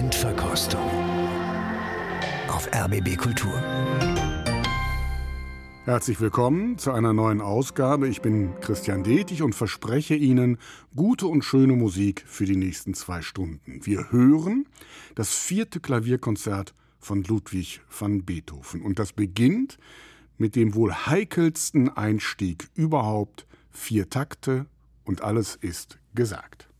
Endverkostung auf RBB Kultur. Herzlich willkommen zu einer neuen Ausgabe. Ich bin Christian Detig und verspreche Ihnen gute und schöne Musik für die nächsten zwei Stunden. Wir hören das vierte Klavierkonzert von Ludwig van Beethoven. Und das beginnt mit dem wohl heikelsten Einstieg überhaupt. Vier Takte und alles ist gesagt.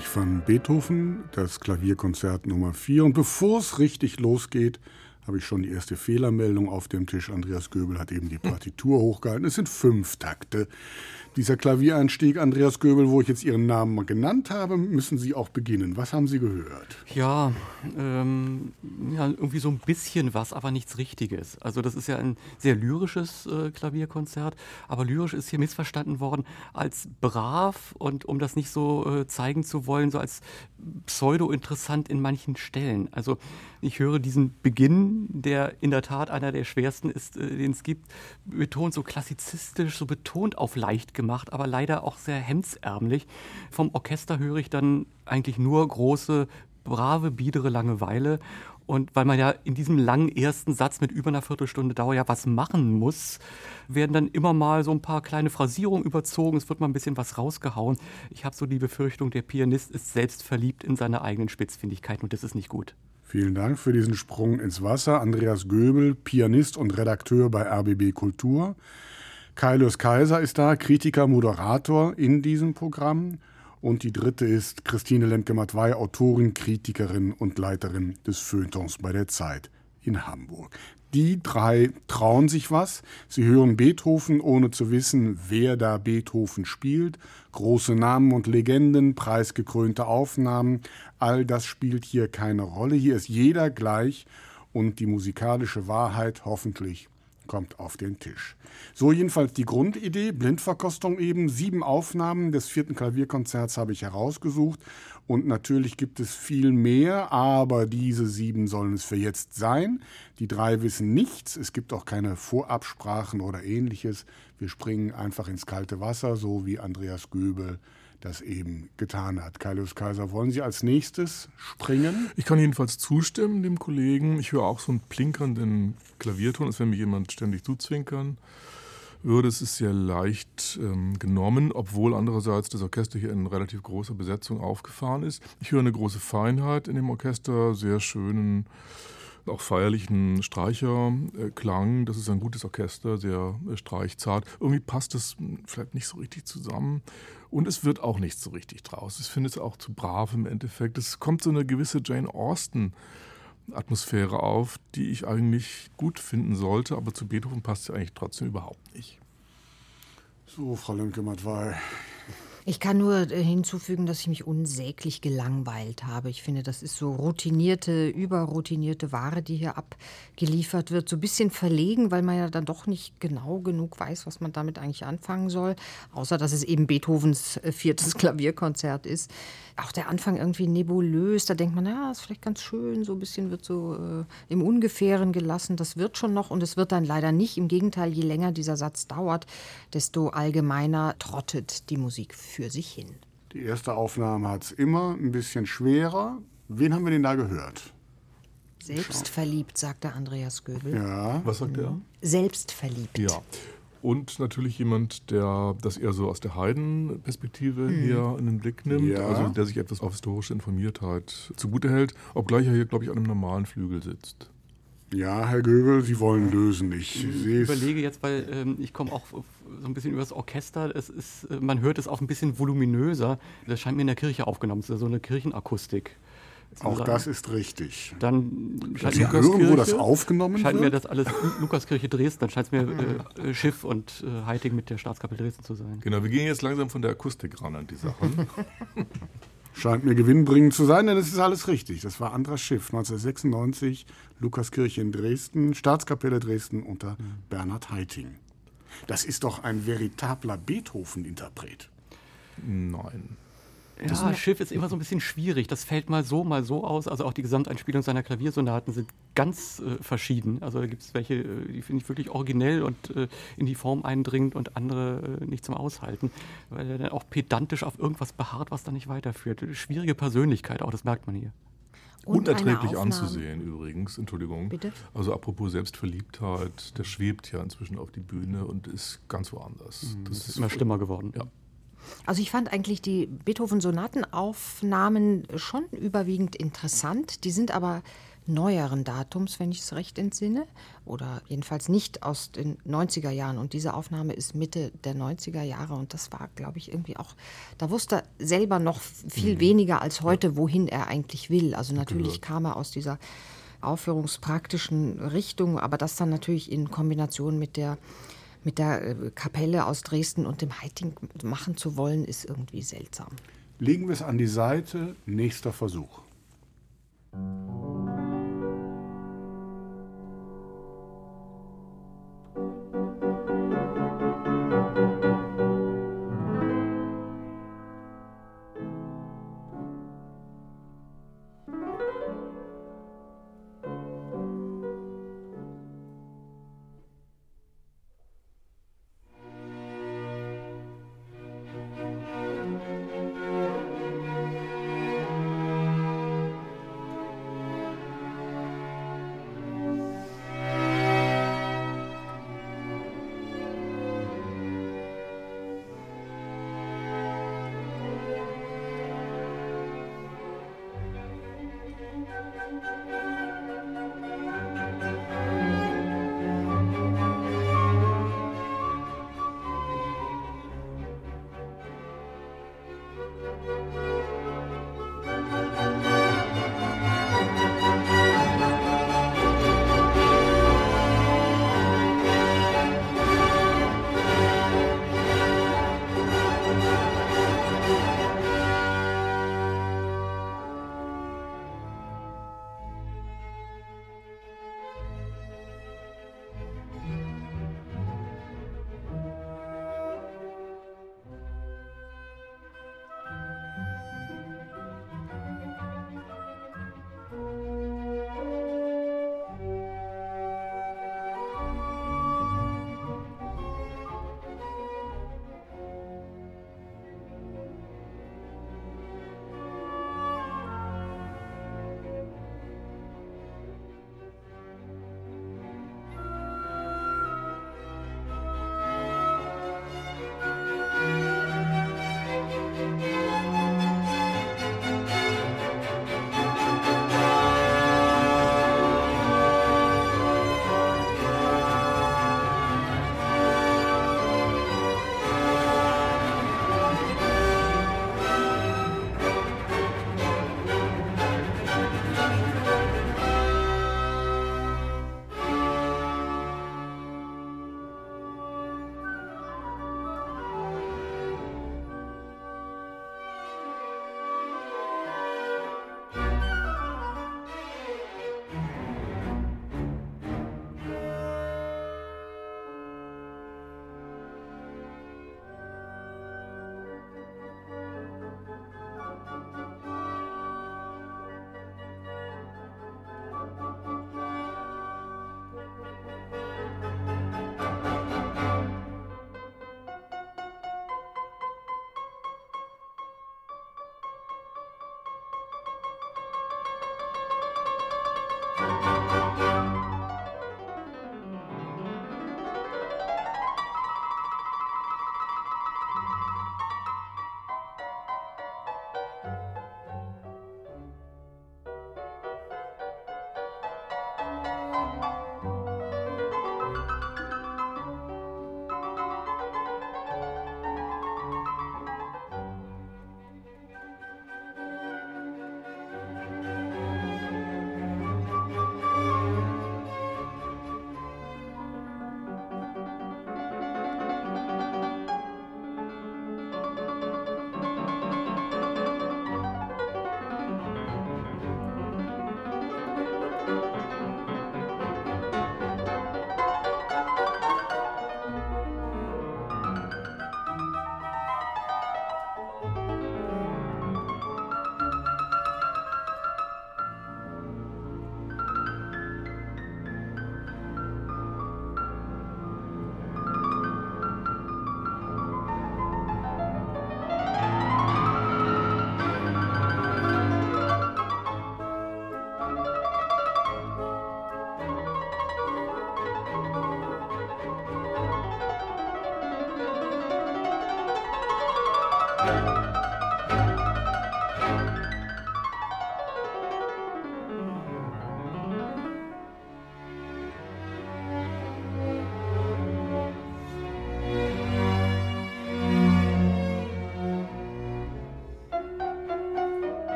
Ludwig van Beethoven, das Klavierkonzert Nummer 4. Und bevor es richtig losgeht, habe ich schon die erste Fehlermeldung auf dem Tisch. Andreas Göbel hat eben die Partitur hochgehalten. Es sind fünf Takte. Dieser Klaviereinstieg, Andreas Göbel, wo ich jetzt Ihren Namen genannt habe, müssen Sie auch beginnen. Was haben Sie gehört? Ja, ähm, ja, irgendwie so ein bisschen was, aber nichts Richtiges. Also das ist ja ein sehr lyrisches äh, Klavierkonzert, aber lyrisch ist hier missverstanden worden als brav und um das nicht so äh, zeigen zu wollen, so als pseudo-interessant in manchen Stellen. Also ich höre diesen Beginn, der in der Tat einer der schwersten ist, äh, den es gibt, betont so klassizistisch, so betont auf leicht gemacht, aber leider auch sehr hemdsärmlich. Vom Orchester höre ich dann eigentlich nur große, brave, biedere Langeweile. Und weil man ja in diesem langen ersten Satz mit über einer Viertelstunde Dauer ja was machen muss, werden dann immer mal so ein paar kleine Phrasierungen überzogen. Es wird mal ein bisschen was rausgehauen. Ich habe so die Befürchtung, der Pianist ist selbst verliebt in seine eigenen Spitzfindigkeiten und das ist nicht gut. Vielen Dank für diesen Sprung ins Wasser. Andreas Göbel, Pianist und Redakteur bei RBB Kultur. Kaius Kaiser ist da, Kritiker, Moderator in diesem Programm. Und die dritte ist Christine Lemke-Matwei, Autorin, Kritikerin und Leiterin des Feuilletons bei der Zeit in Hamburg. Die drei trauen sich was. Sie hören Beethoven, ohne zu wissen, wer da Beethoven spielt. Große Namen und Legenden, preisgekrönte Aufnahmen. All das spielt hier keine Rolle. Hier ist jeder gleich und die musikalische Wahrheit hoffentlich kommt auf den Tisch. So jedenfalls die Grundidee, Blindverkostung eben. Sieben Aufnahmen des vierten Klavierkonzerts habe ich herausgesucht. Und natürlich gibt es viel mehr, aber diese sieben sollen es für jetzt sein. Die drei wissen nichts. Es gibt auch keine Vorabsprachen oder ähnliches. Wir springen einfach ins kalte Wasser, so wie Andreas Göbel das eben getan hat. Kaius Kaiser, wollen Sie als nächstes springen? Ich kann jedenfalls zustimmen dem Kollegen. Ich höre auch so einen plinkernden Klavierton, als wenn mir jemand ständig zuzwinkern würde. Es ist sehr leicht ähm, genommen, obwohl andererseits das Orchester hier in relativ großer Besetzung aufgefahren ist. Ich höre eine große Feinheit in dem Orchester, sehr schönen auch feierlichen Streicherklang. Das ist ein gutes Orchester, sehr äh, streichzart. Irgendwie passt es hm, vielleicht nicht so richtig zusammen. Und es wird auch nicht so richtig draus. Ich finde es auch zu brav im Endeffekt. Es kommt so eine gewisse Jane Austen. Atmosphäre auf, die ich eigentlich gut finden sollte, aber zu Beethoven passt sie eigentlich trotzdem überhaupt nicht. So, Frau Lemke-Matwei, ich kann nur äh, hinzufügen, dass ich mich unsäglich gelangweilt habe. Ich finde, das ist so routinierte, überroutinierte Ware, die hier abgeliefert wird. So ein bisschen verlegen, weil man ja dann doch nicht genau genug weiß, was man damit eigentlich anfangen soll. Außer, dass es eben Beethovens äh, viertes Klavierkonzert ist. Auch der Anfang irgendwie nebulös. Da denkt man, ja, ist vielleicht ganz schön. So ein bisschen wird so äh, im Ungefähren gelassen. Das wird schon noch und es wird dann leider nicht. Im Gegenteil, je länger dieser Satz dauert, desto allgemeiner trottet die Musik für sich hin. Die erste Aufnahme hat es immer ein bisschen schwerer. Wen haben wir denn da gehört? Selbstverliebt, sagte Andreas Göbel. Ja. Was sagt er? Selbstverliebt. Ja. Und natürlich jemand, der das eher so aus der Heidenperspektive hm. hier in den Blick nimmt, ja. also der sich etwas auf historische Informiertheit zugute hält, obgleich er hier, glaube ich, an einem normalen Flügel sitzt. Ja, Herr Göbel, Sie wollen lösen. Ich, ich überlege jetzt, weil ähm, ich komme auch so ein bisschen über das Orchester. Es ist, äh, man hört es auch ein bisschen voluminöser. Das scheint mir in der Kirche aufgenommen zu sein, so eine Kirchenakustik. Auch sagen. das ist richtig. Dann scheint Sie hören, wo das aufgenommen scheint wird? mir das alles Lukaskirche Dresden. Dann scheint es mir äh, Schiff und äh, Heiting mit der Staatskapelle Dresden zu sein. Genau, wir gehen jetzt langsam von der Akustik ran an die Sachen. Scheint mir gewinnbringend zu sein, denn es ist alles richtig. Das war Andras Schiff, 1996, Lukaskirche in Dresden, Staatskapelle Dresden unter. Bernhard Heiting. Das ist doch ein veritabler Beethoven-Interpret. Nein. Ja, Schiff ist immer so ein bisschen schwierig. Das fällt mal so, mal so aus. Also auch die Gesamteinspielung seiner Klaviersonaten sind ganz äh, verschieden. Also da gibt es welche, äh, die finde ich wirklich originell und äh, in die Form eindringend und andere äh, nicht zum Aushalten, weil er dann auch pedantisch auf irgendwas beharrt, was dann nicht weiterführt. Schwierige Persönlichkeit auch, das merkt man hier. Und Unerträglich anzusehen übrigens, Entschuldigung. Bitte? Also apropos Selbstverliebtheit, der schwebt ja inzwischen auf die Bühne und ist ganz woanders. Mhm, das, das ist immer schlimmer geworden. Ja. Also ich fand eigentlich die Beethoven-Sonatenaufnahmen schon überwiegend interessant. Die sind aber neueren Datums, wenn ich es recht entsinne, oder jedenfalls nicht aus den 90er Jahren. Und diese Aufnahme ist Mitte der 90er Jahre und das war, glaube ich, irgendwie auch, da wusste er selber noch viel mhm. weniger als heute, wohin er eigentlich will. Also natürlich kam er aus dieser aufführungspraktischen Richtung, aber das dann natürlich in Kombination mit der mit der äh, Kapelle aus Dresden und dem Heiting machen zu wollen, ist irgendwie seltsam. Legen wir es an die Seite, nächster Versuch.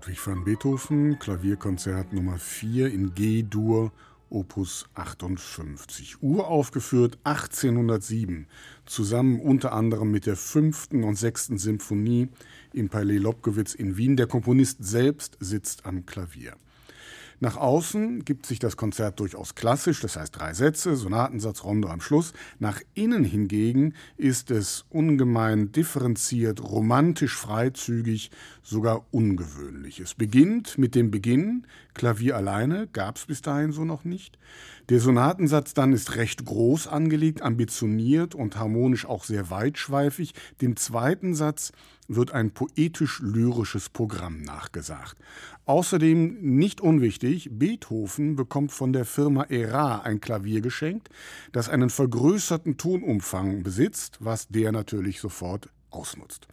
Ludwig van Beethoven, Klavierkonzert Nummer 4 in G-Dur, Opus 58. Uraufgeführt 1807, zusammen unter anderem mit der fünften und sechsten Symphonie im Palais Lobkowitz in Wien. Der Komponist selbst sitzt am Klavier. Nach außen gibt sich das Konzert durchaus klassisch, das heißt drei Sätze, Sonatensatz, Rondo am Schluss. Nach innen hingegen ist es ungemein differenziert, romantisch freizügig, sogar ungewöhnlich. Es beginnt mit dem Beginn, Klavier alleine, gab es bis dahin so noch nicht. Der Sonatensatz dann ist recht groß angelegt, ambitioniert und harmonisch auch sehr weitschweifig. Dem zweiten Satz wird ein poetisch-lyrisches Programm nachgesagt. Außerdem nicht unwichtig, Beethoven bekommt von der Firma Era ein Klavier geschenkt, das einen vergrößerten Tonumfang besitzt, was der natürlich sofort ausnutzt.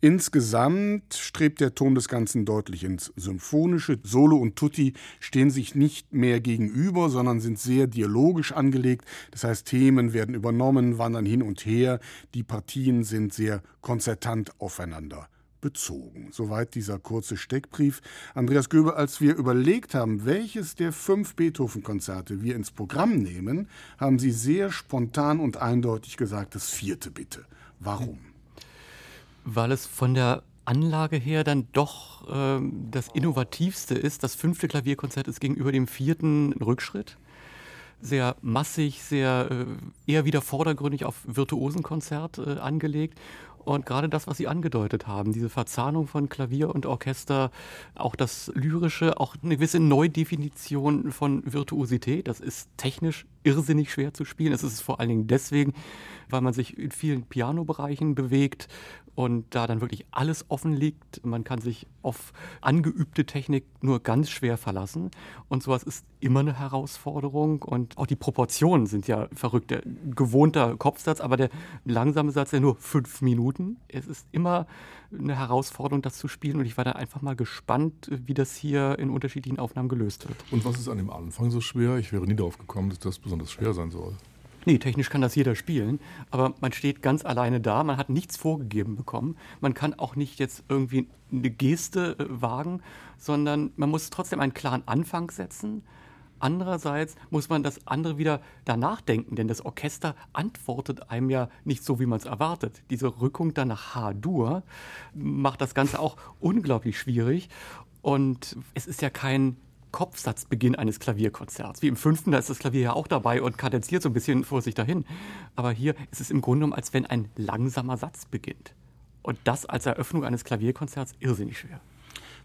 Insgesamt strebt der Ton des Ganzen deutlich ins Symphonische. Solo und Tutti stehen sich nicht mehr gegenüber, sondern sind sehr dialogisch angelegt. Das heißt, Themen werden übernommen, wandern hin und her. Die Partien sind sehr konzertant aufeinander bezogen. Soweit dieser kurze Steckbrief. Andreas Göbe, als wir überlegt haben, welches der fünf Beethoven-Konzerte wir ins Programm nehmen, haben Sie sehr spontan und eindeutig gesagt, das vierte bitte. Warum? Weil es von der Anlage her dann doch ähm, das innovativste ist. Das fünfte Klavierkonzert ist gegenüber dem vierten ein Rückschritt. Sehr massig, sehr äh, eher wieder vordergründig auf Virtuosenkonzert äh, angelegt. Und gerade das, was Sie angedeutet haben, diese Verzahnung von Klavier und Orchester, auch das Lyrische, auch eine gewisse Neudefinition von Virtuosität, das ist technisch irrsinnig schwer zu spielen. Es ist vor allen Dingen deswegen, weil man sich in vielen Pianobereichen bewegt und da dann wirklich alles offen liegt. Man kann sich auf angeübte Technik nur ganz schwer verlassen. Und sowas ist immer eine Herausforderung. Und auch die Proportionen sind ja verrückt. Der gewohnter Kopfsatz, aber der langsame Satz ja nur fünf Minuten. Es ist immer eine Herausforderung, das zu spielen. Und ich war da einfach mal gespannt, wie das hier in unterschiedlichen Aufnahmen gelöst wird. Und was ist an dem Anfang so schwer? Ich wäre nie darauf gekommen, dass das besonders schwer sein soll. Nee, technisch kann das jeder spielen, aber man steht ganz alleine da, man hat nichts vorgegeben bekommen. Man kann auch nicht jetzt irgendwie eine Geste äh, wagen, sondern man muss trotzdem einen klaren Anfang setzen. Andererseits muss man das andere wieder danach denken, denn das Orchester antwortet einem ja nicht so, wie man es erwartet. Diese Rückung dann nach H-Dur macht das Ganze auch unglaublich schwierig. Und es ist ja kein Kopfsatzbeginn eines Klavierkonzerts. Wie im fünften, da ist das Klavier ja auch dabei und kadenziert so ein bisschen vor sich dahin. Aber hier ist es im Grunde genommen, als wenn ein langsamer Satz beginnt. Und das als Eröffnung eines Klavierkonzerts irrsinnig schwer.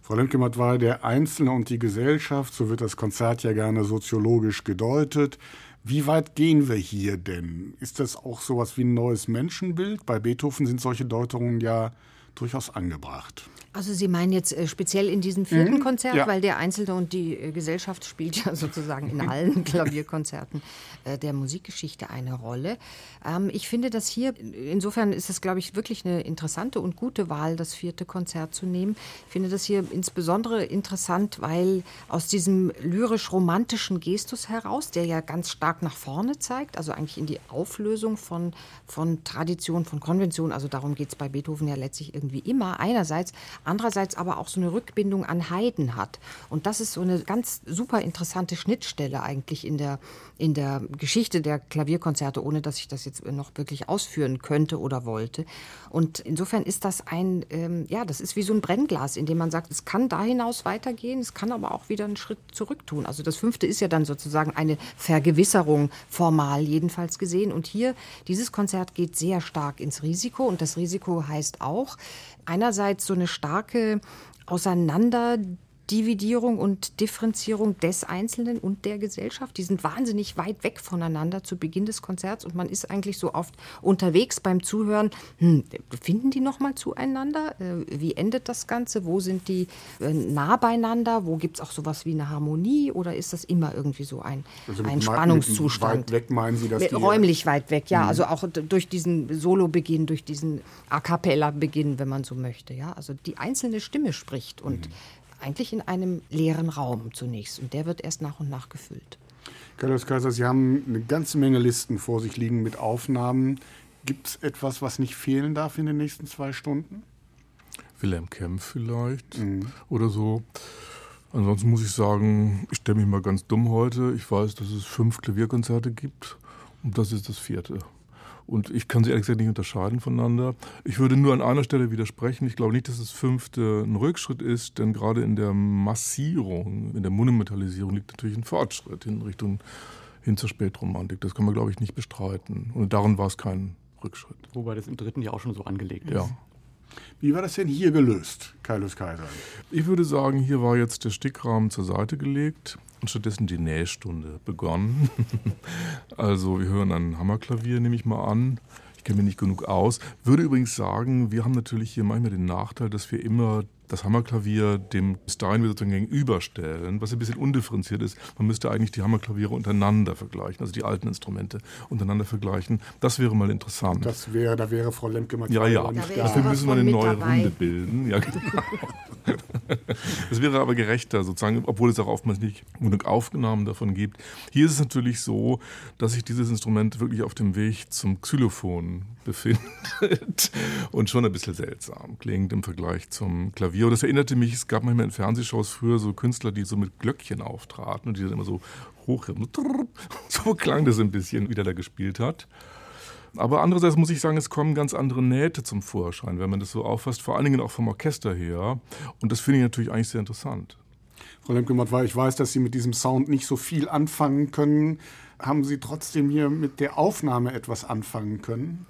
Frau Lemke-Matt war der Einzelne und die Gesellschaft, so wird das Konzert ja gerne soziologisch gedeutet. Wie weit gehen wir hier denn? Ist das auch sowas wie ein neues Menschenbild? Bei Beethoven sind solche Deutungen ja durchaus angebracht. Also Sie meinen jetzt äh, speziell in diesem vierten Mhm, Konzert, ja. weil der Einzelne und die äh, Gesellschaft spielt ja sozusagen in allen Klavierkonzerten äh, der Musikgeschichte eine Rolle. Ähm, ich finde das hier, insofern ist es, glaube ich, wirklich eine interessante und gute Wahl, das vierte Konzert zu nehmen. Ich finde das hier insbesondere interessant, weil aus diesem lyrisch-romantischen Gestus heraus, der ja ganz stark nach vorne zeigt, also eigentlich in die Auflösung von, von Tradition, von Konvention, also darum geht es bei Beethoven ja letztlich irgendwie immer, einerseits, andererseits aber auch so eine Rückbindung an Haydn hat. Und das ist so eine ganz super interessante Schnittstelle eigentlich in der, in der Geschichte der Klavierkonzerte, ohne dass ich das jetzt noch wirklich ausführen könnte oder wollte. Und insofern ist das ein, ähm, ja, das ist wie so ein Brennglas, in dem man sagt, es kann da hinaus weitergehen, es kann aber auch wieder einen Schritt zurück tun. Also das fünfte ist ja dann sozusagen eine Vergewisserung formal jedenfalls gesehen. Und hier, dieses Konzert geht sehr stark ins Risiko und das Risiko heißt auch einerseits so eine starke Auseinanderdividierung und Differenzierung des Einzelnen und der Gesellschaft. Die sind wahnsinnig weit weg voneinander zu Beginn des Konzerts und man ist eigentlich so oft unterwegs beim Zuhören. Hm, finden die noch mal zueinander? Äh, Wie endet das Ganze? Wo sind die äh, nah beieinander? Wo gibt es auch sowas wie eine Harmonie oder ist das immer irgendwie so ein, Also ein Spannungszustand? Weit weg meinen Sie, Mit- die Räumlich weit weg, ja. Also auch durch diesen Solo-Beginn, durch diesen A cappella-Beginn, wenn man so möchte. Ja? Also die einzelne Stimme spricht und eigentlich in einem leeren Raum zunächst. Und der wird erst nach und nach gefüllt. Carlos Kaiser, Sie haben eine ganze Menge Listen vor sich liegen mit Aufnahmen. Gibt es etwas, was nicht fehlen darf in den nächsten zwei Stunden? Wilhelm Kempf vielleicht oder so. Ansonsten muss ich sagen, ich stelle mich mal ganz dumm heute. Ich weiß, dass es fünf Klavierkonzerte gibt und das ist das vierte. Und ich kann sie ehrlich gesagt nicht unterscheiden voneinander. Ich würde nur an einer Stelle widersprechen. Ich glaube nicht, dass das fünfte ein Rückschritt ist, denn gerade in der Massierung, in der Monumentalisierung liegt natürlich ein Fortschritt in Richtung hin zur Spätromantik. Das kann man, glaube ich, nicht bestreiten. Und darin war es kein Rückschritt. Wobei das im dritten ja auch schon so angelegt ist. Ja. Wie war das denn hier gelöst, Carlos Kaiser? Ich würde sagen, hier war jetzt der Stickrahmen zur Seite gelegt und stattdessen die Nähstunde begonnen. also wir hören ein Hammerklavier, nehme ich mal an. Ich kenne mich nicht genug aus. Würde übrigens sagen, wir haben natürlich hier manchmal den Nachteil, dass wir immer das Hammerklavier dem sozusagen gegenüberstellen, was ein bisschen undifferenziert ist. Man müsste eigentlich die Hammerklaviere untereinander vergleichen, also die alten Instrumente untereinander vergleichen. Das wäre mal interessant. Das wäre, da wäre Frau Lemke mal Ja, ja. nicht Da Dafür müssen wir eine neue dabei. Runde bilden. Ja, genau. Das wäre aber gerechter sozusagen, obwohl es auch oftmals nicht genug Aufnahmen davon gibt. Hier ist es natürlich so, dass sich dieses Instrument wirklich auf dem Weg zum Xylophon befindet und schon ein bisschen seltsam klingt im Vergleich zum Klavier. Und das erinnerte mich, es gab manchmal in Fernsehshows früher so Künstler, die so mit Glöckchen auftraten und die dann immer so hoch, so klang das ein bisschen, wie der da gespielt hat. Aber andererseits muss ich sagen, es kommen ganz andere Nähte zum Vorschein, wenn man das so auffasst, vor allen Dingen auch vom Orchester her. Und das finde ich natürlich eigentlich sehr interessant. Frau Lemke-Mattwey, ich weiß, dass Sie mit diesem Sound nicht so viel anfangen können. Haben Sie trotzdem hier mit der Aufnahme etwas anfangen können?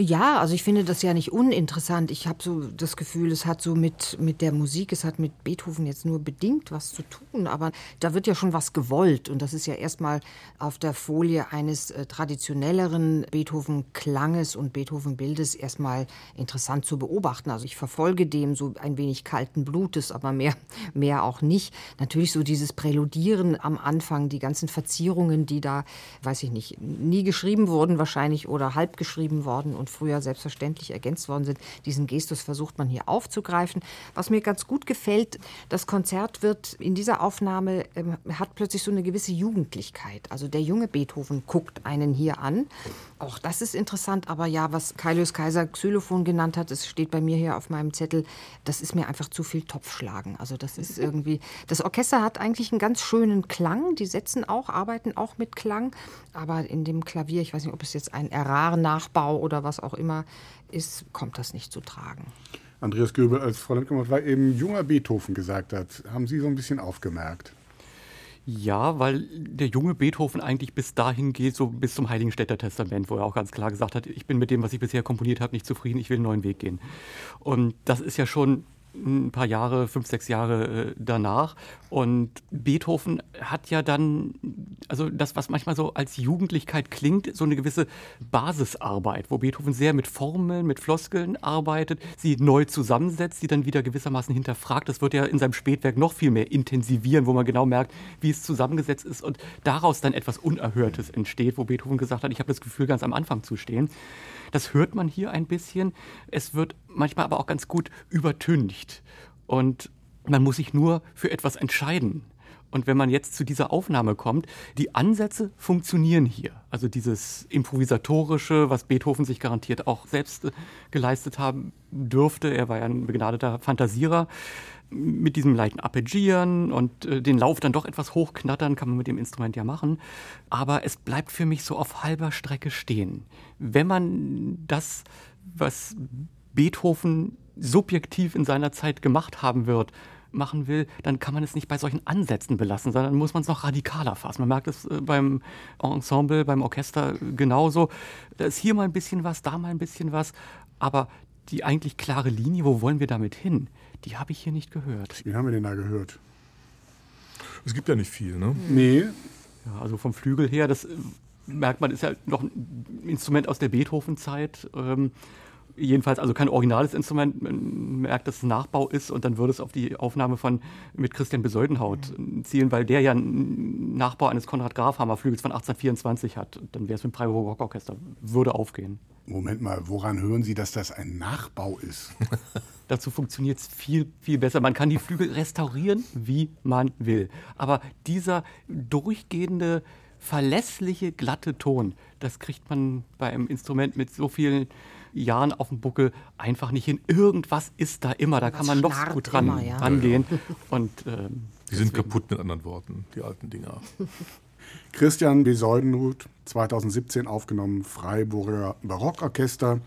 Ja, also ich finde das ja nicht uninteressant. Ich habe so das Gefühl, es hat so mit, mit der Musik, es hat mit Beethoven jetzt nur bedingt was zu tun, aber da wird ja schon was gewollt. Und das ist ja erstmal auf der Folie eines äh, traditionelleren Beethoven-Klanges und Beethoven-Bildes erstmal interessant zu beobachten. Also ich verfolge dem so ein wenig kalten Blutes, aber mehr, mehr auch nicht. Natürlich so dieses Präludieren am Anfang, die ganzen Verzierungen, die da, weiß ich nicht, nie geschrieben wurden wahrscheinlich oder halb geschrieben worden und früher selbstverständlich ergänzt worden sind. Diesen Gestus versucht man hier aufzugreifen. Was mir ganz gut gefällt, das Konzert wird in dieser Aufnahme, ähm, hat plötzlich so eine gewisse Jugendlichkeit. Also der junge Beethoven guckt einen hier an. Auch das ist interessant, aber ja, was Kailius Kaiser Xylophon genannt hat, das steht bei mir hier auf meinem Zettel, das ist mir einfach zu viel Topfschlagen. Also das ist irgendwie, das Orchester hat eigentlich einen ganz schönen Klang, die setzen auch, arbeiten auch mit Klang, aber in dem Klavier, ich weiß nicht, ob es jetzt ein Errar-Nachbau oder was auch immer ist, kommt das nicht zu tragen. Andreas Göbel, als Frau Lemke-Mattwey eben junger Beethoven gesagt hat, haben Sie so ein bisschen aufgemerkt. Ja, weil der junge Beethoven eigentlich bis dahin geht, so bis zum Heiligenstädter Testament, wo er auch ganz klar gesagt hat, ich bin mit dem, was ich bisher komponiert habe, nicht zufrieden, ich will einen neuen Weg gehen. Und das ist ja schon ein paar Jahre, fünf, sechs Jahre äh, danach. Und Beethoven hat ja dann, also das, was manchmal so als Jugendlichkeit klingt, so eine gewisse Basisarbeit, wo Beethoven sehr mit Formeln, mit Floskeln arbeitet, sie neu zusammensetzt, sie dann wieder gewissermaßen hinterfragt. Das wird ja in seinem Spätwerk noch viel mehr intensivieren, wo man genau merkt, wie es zusammengesetzt ist und daraus dann etwas Unerhörtes entsteht, wo Beethoven gesagt hat, ich habe das Gefühl, ganz am Anfang zu stehen. Das hört man hier ein bisschen. Es wird manchmal aber auch ganz gut übertüncht. Und man muss sich nur für etwas entscheiden. Und wenn man jetzt zu dieser Aufnahme kommt, die Ansätze funktionieren hier. Also dieses improvisatorische, was Beethoven sich garantiert auch selbst äh, geleistet haben dürfte. Er war ja ein begnadeter Fantasierer. Mit diesem leichten Arpeggieren und äh, den Lauf dann doch etwas hochknattern, kann man mit dem Instrument ja machen. Aber es bleibt für mich so auf halber Strecke stehen. Wenn man das, was Beethoven subjektiv in seiner Zeit gemacht haben wird, machen will, dann kann man es nicht bei solchen Ansätzen belassen, sondern muss man es noch radikaler fassen. Man merkt es äh, beim Ensemble, beim Orchester genauso. Da ist hier mal ein bisschen was, da mal ein bisschen was, aber die eigentlich klare Linie, wo wollen wir damit hin, die habe ich hier nicht gehört. Wie haben wir denn da gehört? Es gibt ja nicht viel, ne? Nee. Ja, also vom Flügel her, das äh, merkt man, ist ja noch ein Instrument aus der Beethoven-Zeit. Ähm, jedenfalls also kein originales Instrument, man merkt, dass es ein Nachbau ist und dann würde es auf die Aufnahme von mit Christian Besoldenhaut zielen, weil der ja einen Nachbau eines Konrad Grafhammer Flügels von 1824 hat. Dann wäre es mit dem Freiburger Rockorchester, würde aufgehen. Moment mal, woran hören Sie, dass das ein Nachbau ist? Dazu funktioniert es viel, viel besser. Man kann die Flügel restaurieren, wie man will. Aber dieser durchgehende, verlässliche, glatte Ton, das kriegt man bei einem Instrument mit so vielen Jahren auf dem Buckel einfach nicht hin. Irgendwas ist da immer, da kann man noch so gut ran, immer, ja. rangehen. Und, ähm, die sind kaputt mit anderen Worten, die alten Dinger. Christian Besoldenhut, 2017 aufgenommen, Freiburger Barockorchester.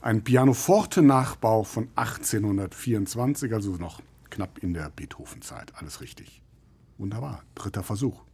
Ein Pianoforte-Nachbau von 1824, also noch knapp in der Beethoven-Zeit. Alles richtig. Wunderbar. Dritter Versuch.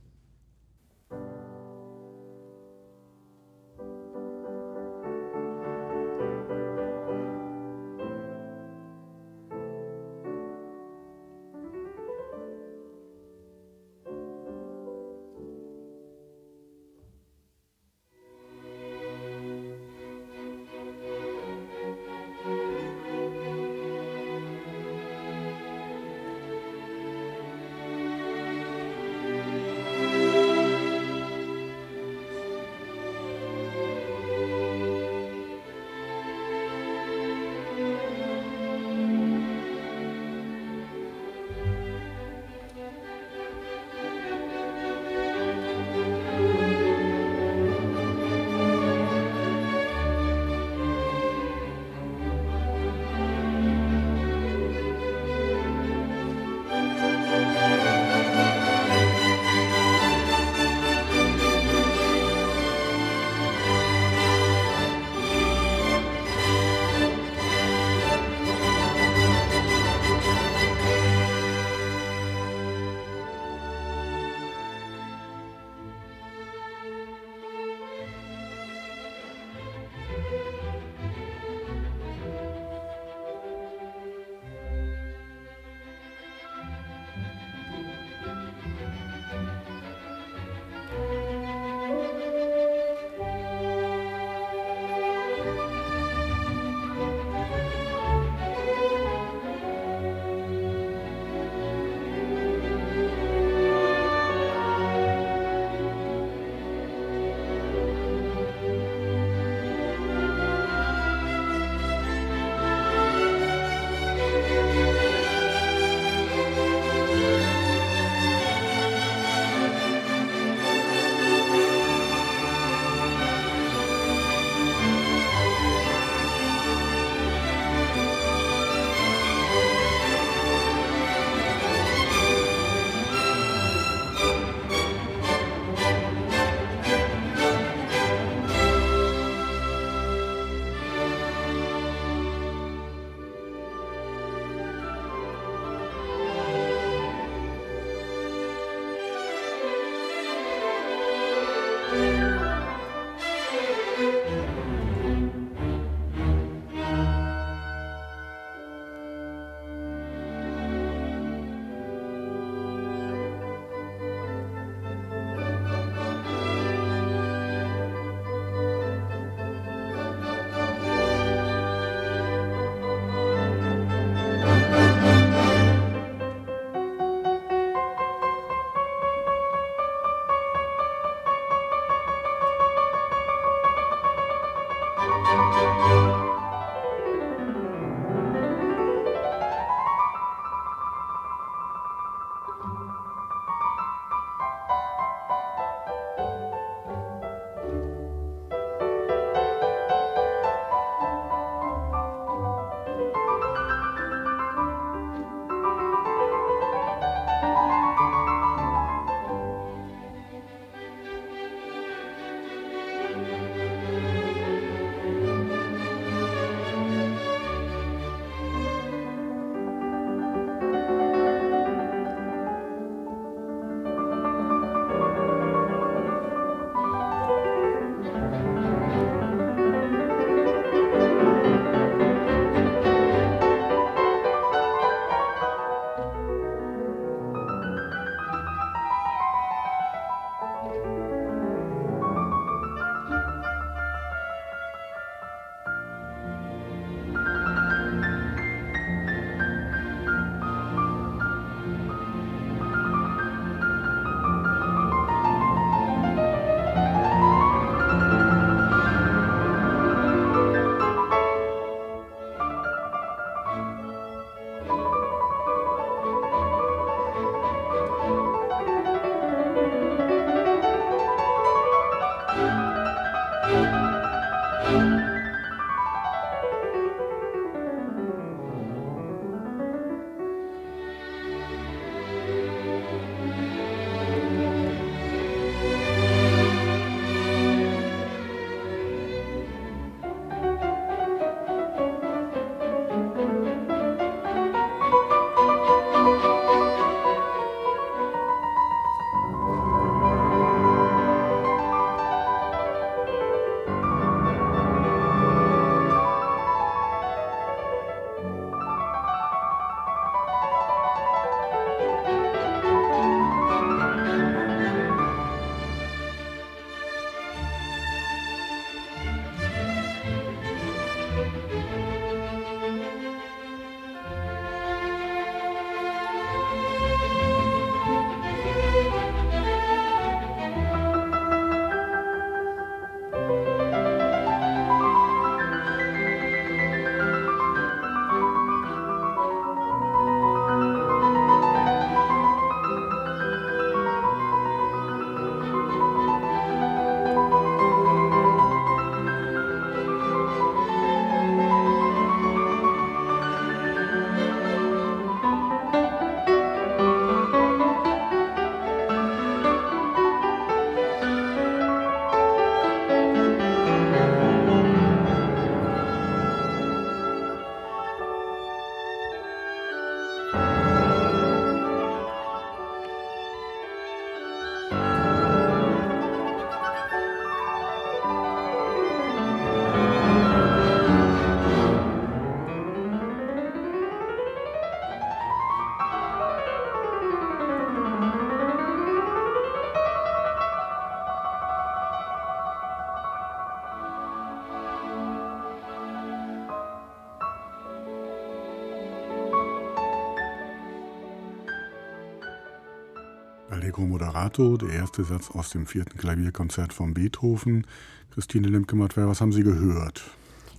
Allegro Moderato, der erste Satz aus dem vierten Klavierkonzert von Beethoven. Christine Lemke-Matwer, was haben Sie gehört?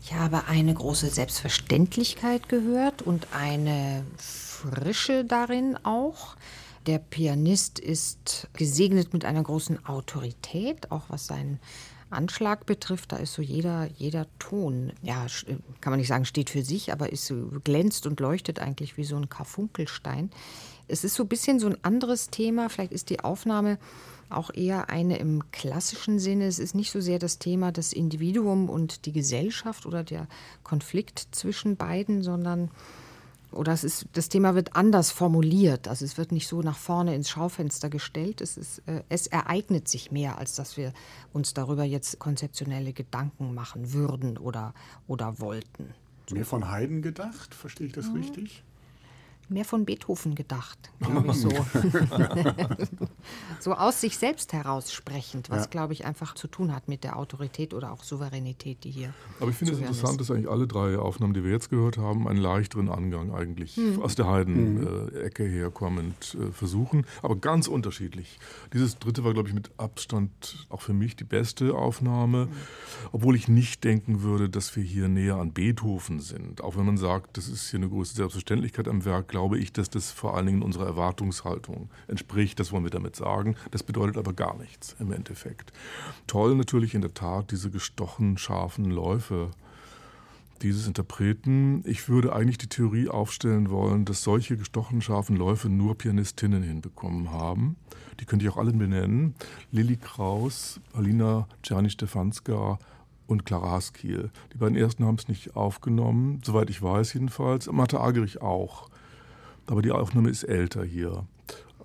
Ich habe eine große Selbstverständlichkeit gehört und eine Frische darin auch. Der Pianist ist gesegnet mit einer großen Autorität, auch was seinen Anschlag betrifft. Da ist so jeder, jeder Ton, ja, kann man nicht sagen, steht für sich, aber ist glänzt und leuchtet eigentlich wie so ein Karfunkelstein. Es ist so ein bisschen so ein anderes Thema. Vielleicht ist die Aufnahme auch eher eine im klassischen Sinne. Es ist nicht so sehr das Thema das Individuum und die Gesellschaft oder der Konflikt zwischen beiden, sondern oder es ist, das Thema wird anders formuliert. Also es wird nicht so nach vorne ins Schaufenster gestellt. Es, ist, äh, es ereignet sich mehr, als dass wir uns darüber jetzt konzeptionelle Gedanken machen würden oder, oder wollten. Mehr von Haydn gedacht, verstehe ich das mhm. richtig? Mehr von Beethoven gedacht, glaube ich so. so aus sich selbst heraus sprechend, was, ja. glaube ich, einfach zu tun hat mit der Autorität oder auch Souveränität, die hier. Aber ich finde es interessant, ist. dass eigentlich alle drei Aufnahmen, die wir jetzt gehört haben, einen leichteren Angang eigentlich hm. aus der Heiden-Ecke hm. äh, herkommend äh, versuchen, aber ganz unterschiedlich. Dieses dritte war, glaube ich, mit Abstand auch für mich die beste Aufnahme, hm. obwohl ich nicht denken würde, dass wir hier näher an Beethoven sind. Auch wenn man sagt, das ist hier eine große Selbstverständlichkeit am Werk, glaube ich, dass das vor allen Dingen unserer Erwartungshaltung entspricht. Das wollen wir damit sagen. Das bedeutet aber gar nichts im Endeffekt. Toll natürlich in der Tat diese gestochen scharfen Läufe dieses Interpreten. Ich würde eigentlich die Theorie aufstellen wollen, dass solche gestochen scharfen Läufe nur Pianistinnen hinbekommen haben. Die könnte ich auch alle benennen. Lilly Kraus, Alina Czerny-Stefanska und Clara Haskiel. Die beiden ersten haben es nicht aufgenommen, soweit ich weiß jedenfalls. Martha Agerich auch. Aber die Aufnahme ist älter hier.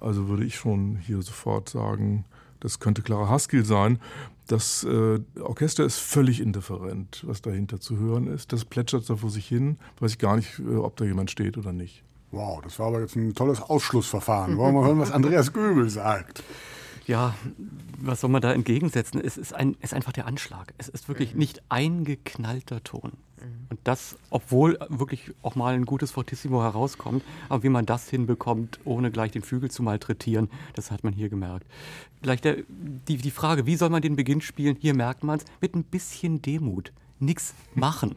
Also würde ich schon hier sofort sagen, das könnte Clara Haskell sein. Das äh, Orchester ist völlig indifferent, was dahinter zu hören ist. Das plätschert da vor sich hin. Weiß ich gar nicht, äh, ob da jemand steht oder nicht. Wow, das war aber jetzt ein tolles Ausschlussverfahren. Wollen wir mal hören, was Andreas Göbel sagt? Ja, was soll man da entgegensetzen? Es ist, ein, ist einfach der Anschlag. Es ist wirklich nicht ein geknallter Ton. Und das, obwohl wirklich auch mal ein gutes Fortissimo herauskommt, aber wie man das hinbekommt, ohne gleich den Flügel zu malträtieren, das hat man hier gemerkt. Gleich der, die, die Frage, wie soll man den Beginn spielen? Hier merkt man es mit ein bisschen Demut. Nichts machen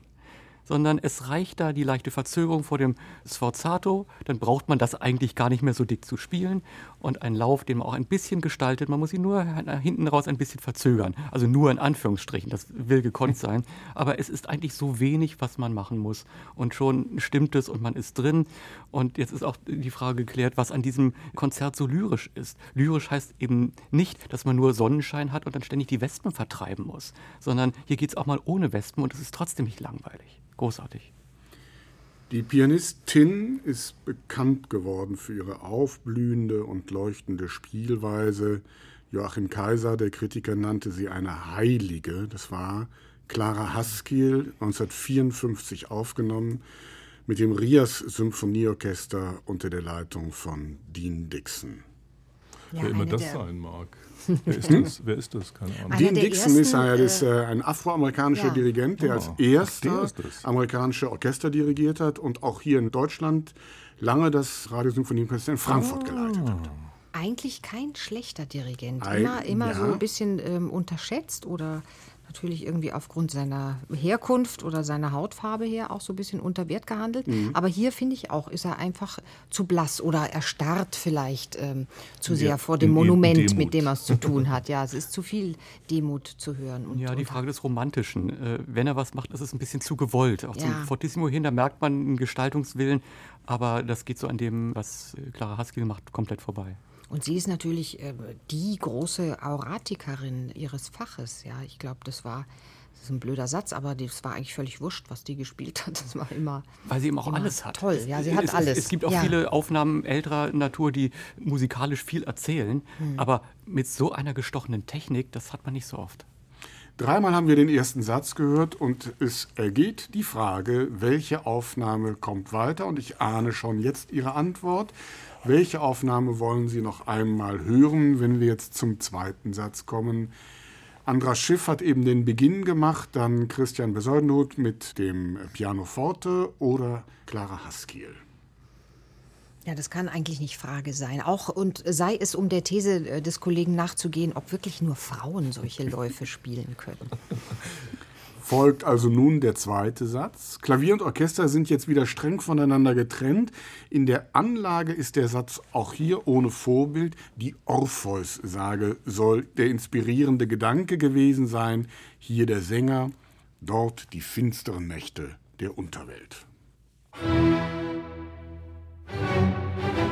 sondern es reicht da die leichte Verzögerung vor dem Sforzato, dann braucht man das eigentlich gar nicht mehr so dick zu spielen. Und ein Lauf, den man auch ein bisschen gestaltet, man muss ihn nur hinten raus ein bisschen verzögern, also nur in Anführungsstrichen, das will gekonnt sein, aber es ist eigentlich so wenig, was man machen muss. Und schon stimmt es und man ist drin. Und jetzt ist auch die Frage geklärt, was an diesem Konzert so lyrisch ist. Lyrisch heißt eben nicht, dass man nur Sonnenschein hat und dann ständig die Wespen vertreiben muss, sondern hier geht es auch mal ohne Wespen und es ist trotzdem nicht langweilig großartig. Die Pianistin ist bekannt geworden für ihre aufblühende und leuchtende Spielweise. Joachim Kaiser, der Kritiker, nannte sie eine Heilige. Das war Clara Haskell, 1954 aufgenommen, mit dem Rias Symphonieorchester unter der Leitung von Dean Dixon. Ja, Wer immer das sein mag. Wer ist das? Wer ist das? Keine Ahnung. Dean Dixon ist, ein, ist äh, ein afroamerikanischer ja. Dirigent, der oh, als erster amerikanische Orchester dirigiert hat und auch hier in Deutschland lange das Radiosymphonieorchester in Frankfurt oh. geleitet hat. Eigentlich kein schlechter Dirigent. Immer, immer ja. so ein bisschen ähm, unterschätzt oder natürlich irgendwie aufgrund seiner Herkunft oder seiner Hautfarbe her auch so ein bisschen unter Wert gehandelt. Mhm. Aber hier finde ich auch, ist er einfach zu blass oder erstarrt vielleicht ähm, zu sehr ja, vor dem Monument, Demut. mit dem er es zu tun hat. Ja, es ist zu viel Demut zu hören. Und, ja, die Frage des Romantischen. Äh, wenn er was macht, ist es ein bisschen zu gewollt. Auch ja. zum Fortissimo hin, da merkt man einen Gestaltungswillen, aber das geht so an dem, was Clara Haskell macht, komplett vorbei. Und sie ist natürlich äh, die große Auratikerin ihres Faches. Ja, ich glaube, das war das ist ein blöder Satz, aber das war eigentlich völlig wurscht, was die gespielt hat. Das war immer. Weil sie eben auch alles hat. Toll, ja, sie hat es, alles. Es, gibt auch ja. viele Aufnahmen älterer Natur, die musikalisch viel erzählen, hm. aber mit so einer gestochenen Technik, das hat man nicht so oft. Dreimal haben wir den ersten Satz gehört und es ergeht die Frage, welche Aufnahme kommt weiter? Und ich ahne schon jetzt Ihre Antwort. Welche Aufnahme wollen Sie noch einmal hören, wenn wir jetzt zum zweiten Satz kommen? Andras Schiff hat eben den Beginn gemacht, dann Christian Besoldenhuth mit dem Pianoforte oder Clara Haskiel. Ja, das kann eigentlich nicht Frage sein. Auch und sei es, um der These äh, des Kollegen nachzugehen, ob wirklich nur Frauen solche Läufe spielen können. Folgt also nun der zweite Satz. Klavier und Orchester sind jetzt wieder streng voneinander getrennt. In der Anlage ist der Satz auch hier ohne Vorbild. Die Orpheus-Sage soll der inspirierende Gedanke gewesen sein. Hier der Sänger, dort die finsteren Mächte der Unterwelt. なるほど。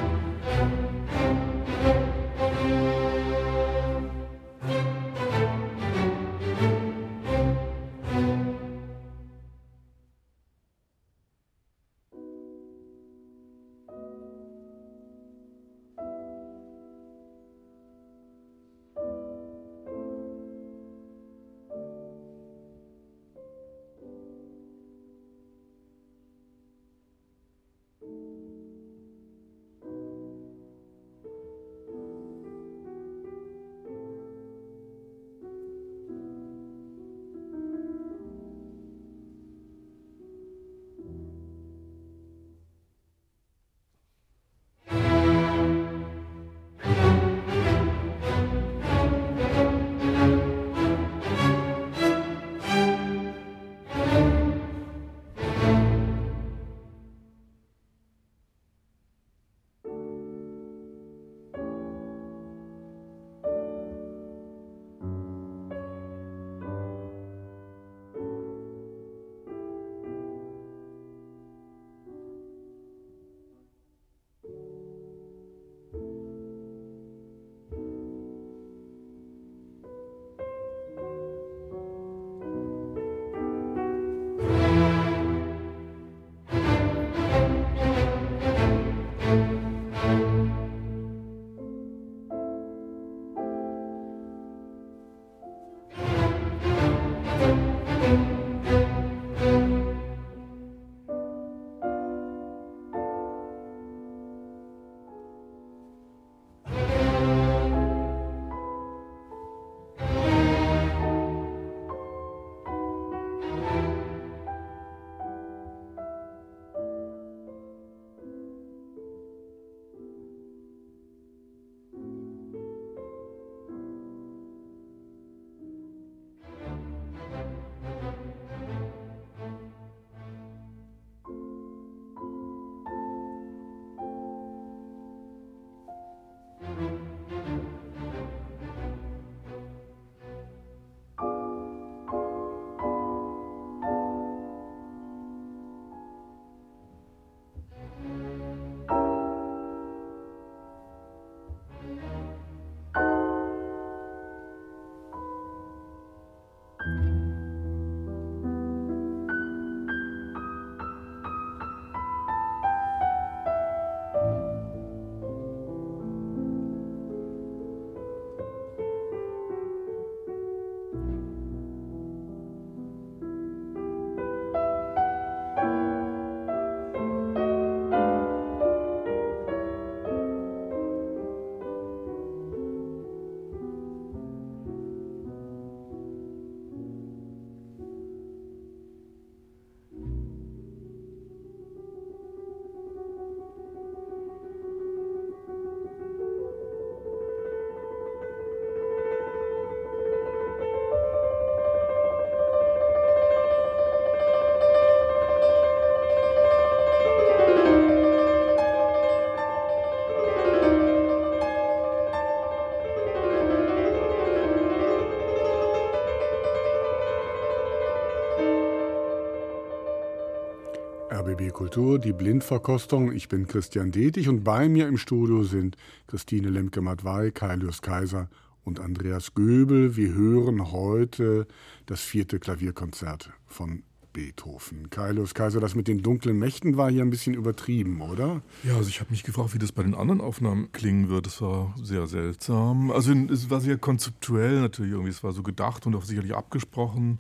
Kultur, die Blindverkostung. Ich bin Christian Detig und bei mir im Studio sind Christine Lemke-Matwei, Kailius Kaiser und Andreas Göbel. Wir hören heute das vierte Klavierkonzert von Beethoven. Kailius Kaiser, das mit den dunklen Mächten war hier ein bisschen übertrieben, oder? Ja, also ich habe mich gefragt, wie das bei den anderen Aufnahmen klingen wird. Das war sehr seltsam. Also es war sehr konzeptuell natürlich irgendwie. Es war so gedacht und auch sicherlich abgesprochen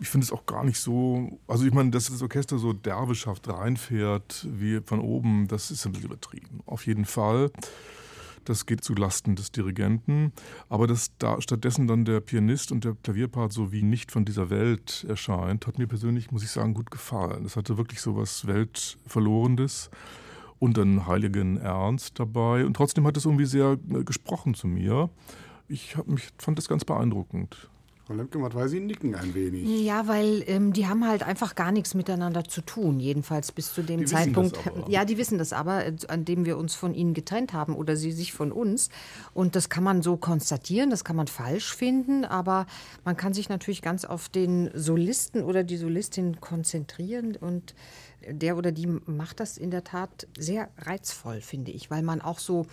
ich finde es auch gar nicht so. Also, ich meine, dass das Orchester so derwischaft reinfährt, wie von oben, das ist ein bisschen übertrieben. Auf jeden Fall. Das geht zu Lasten des Dirigenten. Aber dass da stattdessen dann der Pianist und der Klavierpart so wie nicht von dieser Welt erscheint, hat mir persönlich, muss ich sagen, gut gefallen. Es hatte wirklich so was Weltverlorendes. und einen heiligen Ernst dabei. Und trotzdem hat es irgendwie sehr äh, gesprochen zu mir. Ich mich, fand das ganz beeindruckend. Frau Lemke, weil Sie nicken ein wenig. Ja, weil ähm, die haben halt einfach gar nichts miteinander zu tun, jedenfalls bis zu dem Die Zeitpunkt. Ja, die wissen das aber, äh, an dem wir uns von ihnen getrennt haben oder sie sich von uns. Und das kann man so konstatieren, das kann man falsch finden, aber man kann sich natürlich ganz auf den Solisten oder die Solistin konzentrieren und der oder die macht das in der Tat sehr reizvoll, finde ich, weil man auch so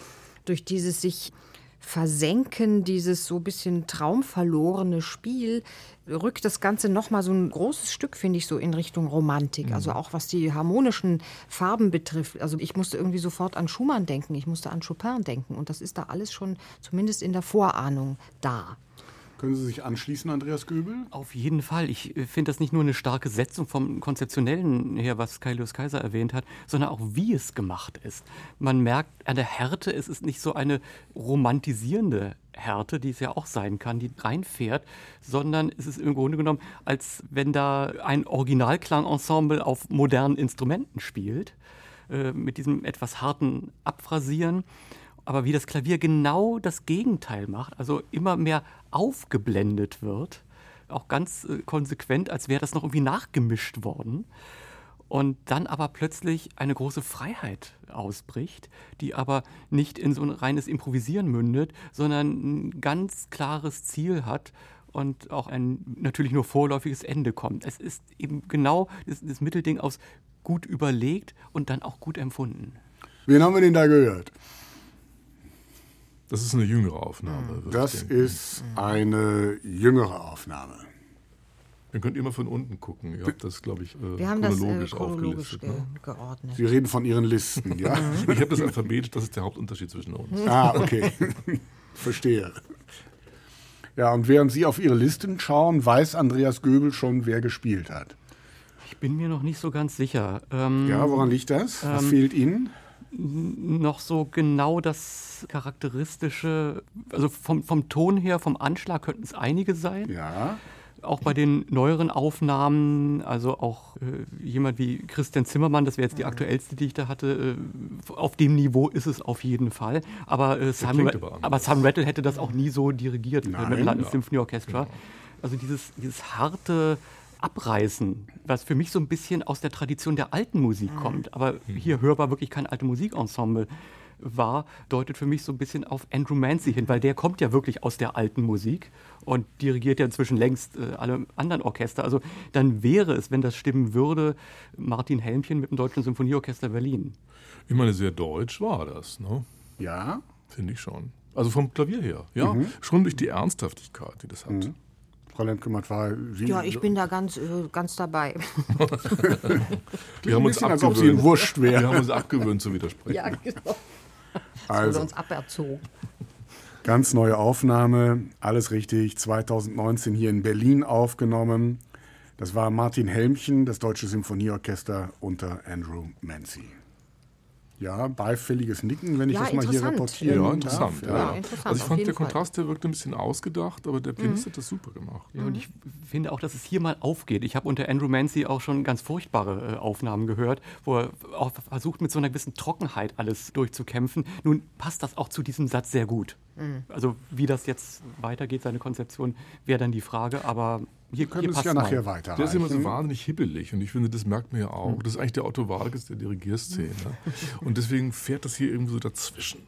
durch dieses sich Versenken, dieses so ein bisschen traumverlorene Spiel, rückt das Ganze nochmal so ein großes Stück, finde ich, so in Richtung Romantik. Also auch was die harmonischen Farben betrifft. Also ich musste irgendwie sofort an Schumann denken, ich musste an Chopin denken. Und das ist da alles schon zumindest in der Vorahnung da. Können Sie sich anschließen, Andreas Göbel? Auf jeden Fall. Ich äh, finde das nicht nur eine starke Setzung vom Konzeptionellen her, was Kailius Kaiser erwähnt hat, sondern auch wie es gemacht ist. Man merkt an der Härte, es ist nicht so eine romantisierende Härte, die es ja auch sein kann, die reinfährt, sondern es ist im Grunde genommen, als wenn da ein Originalklangensemble auf modernen Instrumenten spielt, äh, mit diesem etwas harten Abphrasieren aber wie das Klavier genau das Gegenteil macht, also immer mehr aufgeblendet wird, auch ganz äh, konsequent, als wäre das noch irgendwie nachgemischt worden. Und dann aber plötzlich eine große Freiheit ausbricht, die aber nicht in so ein reines Improvisieren mündet, sondern ein ganz klares Ziel hat und auch ein natürlich nur vorläufiges Ende kommt. Es ist eben genau das, das Mittelding aus gut überlegt und dann auch gut empfunden. Wen haben wir denn da gehört? Das ist eine jüngere Aufnahme. Das ist eine jüngere Aufnahme. Ihr könnt immer von unten gucken. Ihr habt das, glaube ich, äh, Wir haben das äh, chronologisch, chronologisch aufgelistet. ge Ne? geordnet. Sie reden von Ihren Listen, ja? Ich habe das alphabetisch, das ist der Hauptunterschied zwischen uns. ah, okay. Verstehe. Ja, und während Sie auf Ihre Listen schauen, weiß Andreas Göbel schon, wer gespielt hat. Ich bin mir noch nicht so ganz sicher. Ähm, Ja, woran liegt das? Was Ähm, fehlt Ihnen? Noch so genau das charakteristische, also vom, vom Ton her, vom Anschlag könnten es einige sein. Ja. Auch bei den neueren Aufnahmen, also auch äh, jemand wie Christian Zimmermann, das wäre jetzt die aktuellste, die ich da hatte, äh, auf dem Niveau ist es auf jeden Fall. Aber, äh, Ra- aber aber Sam Rattle hätte das auch nie so dirigiert äh, Nein, mit dem London ja. Symphony Orchestra. Also dieses, dieses harte Abreißen, was für mich so ein bisschen aus der Tradition der alten Musik kommt, aber hier hörbar wirklich kein alte Musikensemble war, deutet für mich so ein bisschen auf Andrew Mancy hin, weil der kommt ja wirklich aus der alten Musik und dirigiert ja inzwischen längst äh, alle anderen Orchester. Also dann wäre es, wenn das stimmen würde, Martin Helmchen mit dem Deutschen Symphonieorchester Berlin. Ich meine, sehr deutsch war das, ne? Ja. finde ich schon. Also vom Klavier her, ja. Schon durch die Ernsthaftigkeit, die das hat. Frau Lemke-Matt war Sie. Ja, ich bin da ganz, äh, ganz dabei. Wir haben uns bisschen, als ob Sie wurscht Wir wäre. haben uns abgewöhnt zu widersprechen. ja, genau. Also, uns aberzogen. ganz neue Aufnahme, alles richtig, 2019 hier in Berlin aufgenommen. Das war Martin Helmchen, das Deutsche Symphonieorchester unter Andrew Mancy. Ja, beifälliges Nicken, wenn ich Ja, das mal hier reportieren Ja, interessant. darf. Ja, Ja, ja. interessant, Also ich fand, der Fall. Kontrast, der wirkte ein bisschen ausgedacht, aber der Pianist hat das super gemacht. Ja, und ich finde auch, dass es hier mal aufgeht. Ich habe unter Andrew Mancy auch schon ganz furchtbare äh, Aufnahmen gehört, wo er auch versucht, mit so einer gewissen Trockenheit alles durchzukämpfen. Nun passt das auch zu diesem Satz sehr gut. Also wie das jetzt weitergeht, seine Konzeption, wäre dann die Frage. Aber hier, Können hier es ja nachher weiter. Der ist immer so wahnsinnig hibbelig und ich finde, das merkt man ja auch. Das ist eigentlich der Otto Walkes der Dirigierszene. Und deswegen fährt das hier irgendwie so dazwischen.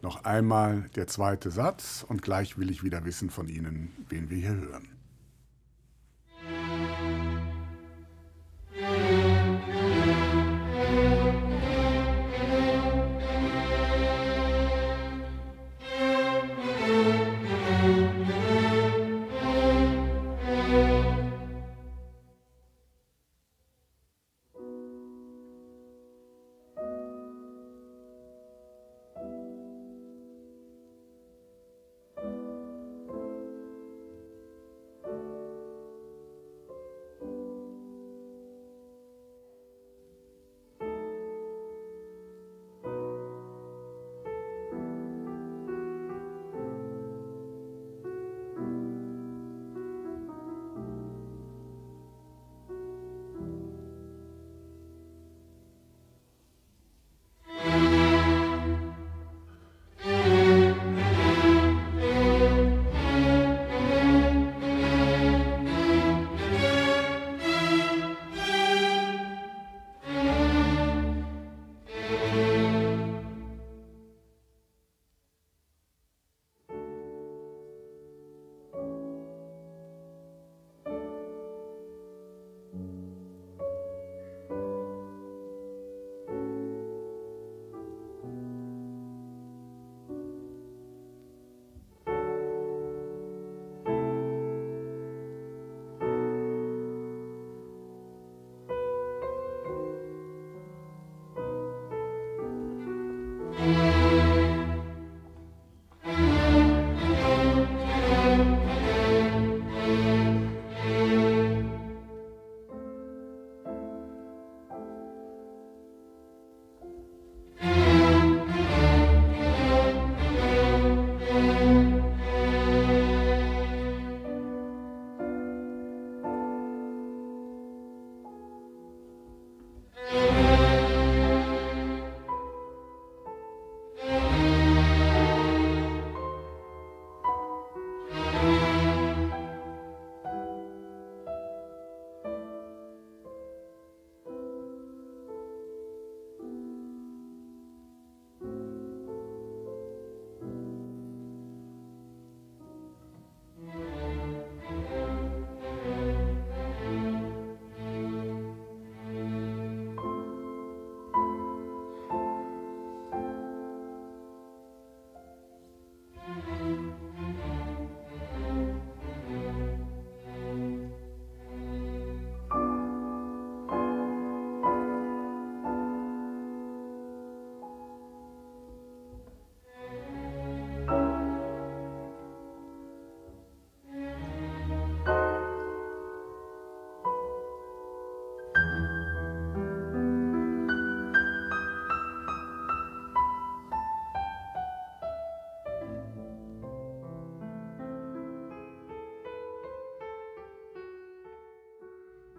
Noch einmal der zweite Satz und gleich will ich wieder wissen von Ihnen, wen wir hier hören.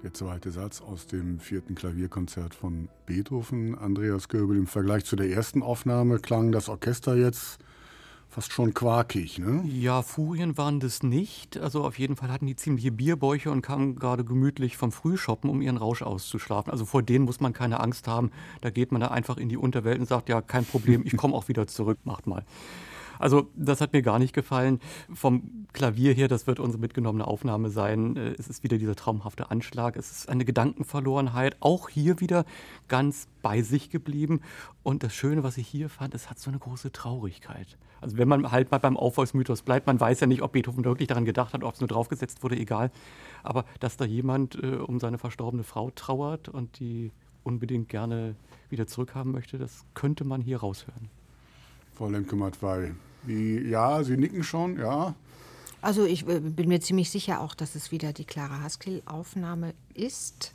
Der zweite Satz aus dem vierten Klavierkonzert von Beethoven, Andreas Göbel. Im Vergleich zu der ersten Aufnahme klang das Orchester jetzt fast schon quakig, ne? Ja, Furien waren das nicht. Also auf jeden Fall hatten die ziemliche Bierbäuche und kamen gerade gemütlich vom Frühshoppen, um ihren Rausch auszuschlafen. Also vor denen muss man keine Angst haben. Da geht man da einfach in die Unterwelt und sagt, ja, kein Problem, ich komme auch wieder zurück, macht mal. Also das hat mir gar nicht gefallen. Vom Klavier her, das wird unsere mitgenommene Aufnahme sein. Äh, es ist wieder dieser traumhafte Anschlag. Es ist eine Gedankenverlorenheit. Auch hier wieder ganz bei sich geblieben. Und das Schöne, was ich hier fand, es hat so eine große Traurigkeit. Also wenn man halt mal beim Aufweismythos bleibt, man weiß ja nicht, ob Beethoven wirklich daran gedacht hat, ob es nur draufgesetzt wurde, egal. Aber dass da jemand äh, um seine verstorbene Frau trauert und die unbedingt gerne wieder zurückhaben möchte, das könnte man hier raushören. Frau Lemke-Matwei, wie, ja, Sie nicken schon, ja. Also ich äh, bin mir ziemlich sicher auch, dass es wieder die Clara Haskell-Aufnahme ist.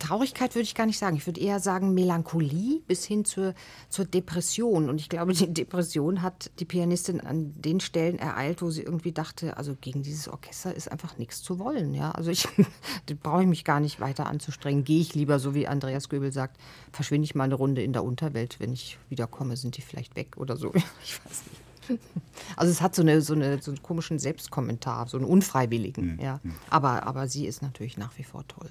Traurigkeit würde ich gar nicht sagen. Ich würde eher sagen Melancholie bis hin zur, zur Depression. Und ich glaube, die Depression hat die Pianistin an den Stellen ereilt, wo sie irgendwie dachte, also gegen dieses Orchester ist einfach nichts zu wollen. Ja? Also ich brauche ich mich gar nicht weiter anzustrengen. Gehe ich lieber, so wie Andreas Göbel sagt, verschwinde ich mal eine Runde in der Unterwelt. Wenn ich wiederkomme, sind die vielleicht weg oder so. Ich weiß nicht. Also es hat so, eine, so, eine, so einen komischen Selbstkommentar, so einen unfreiwilligen. Mhm. Ja. Aber, aber sie ist natürlich nach wie vor toll.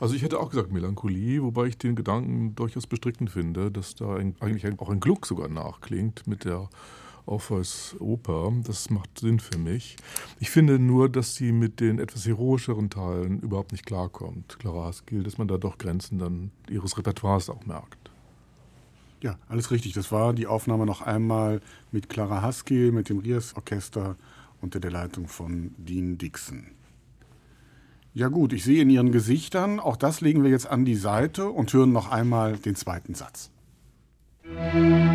Also ich hätte auch gesagt Melancholie, wobei ich den Gedanken durchaus bestrickend finde, dass da ein, eigentlich ein, auch ein Gluck sogar nachklingt mit der Orpheus-Oper. Das macht Sinn für mich. Ich finde nur, dass sie mit den etwas heroischeren Teilen überhaupt nicht klarkommt. Clara Haskell, dass man da doch Grenzen dann ihres Repertoires auch merkt. Ja, alles richtig. Das war die Aufnahme noch einmal mit Clara Husky, mit dem Rias Orchester unter der Leitung von Dean Dixon. Ja gut, ich sehe in Ihren Gesichtern, auch das legen wir jetzt an die Seite und hören noch einmal den zweiten Satz. Musik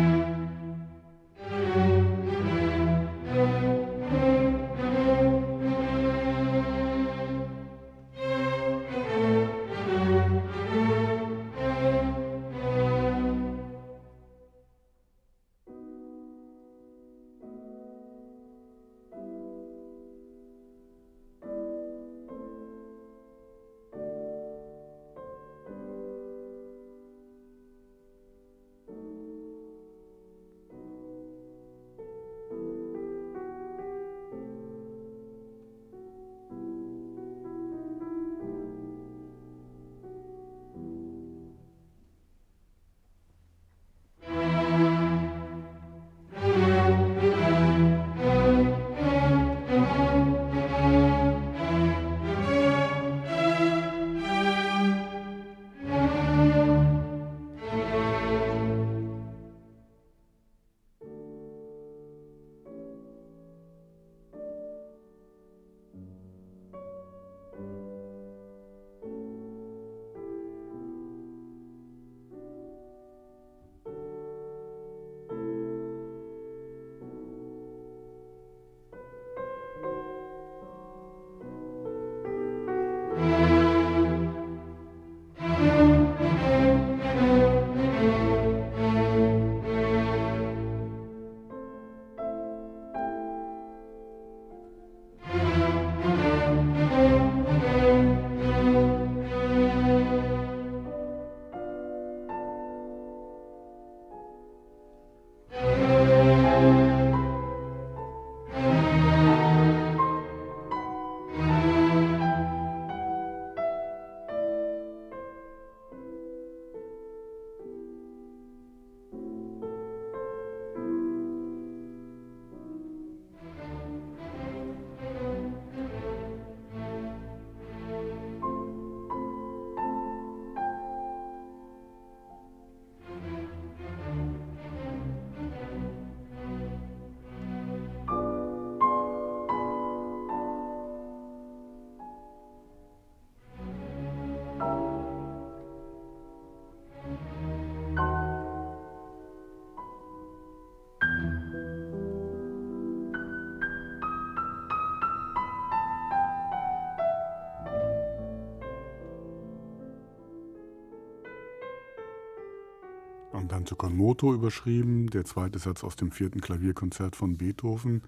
Andante con moto überschrieben, der zweite Satz aus dem vierten Klavierkonzert von Beethoven.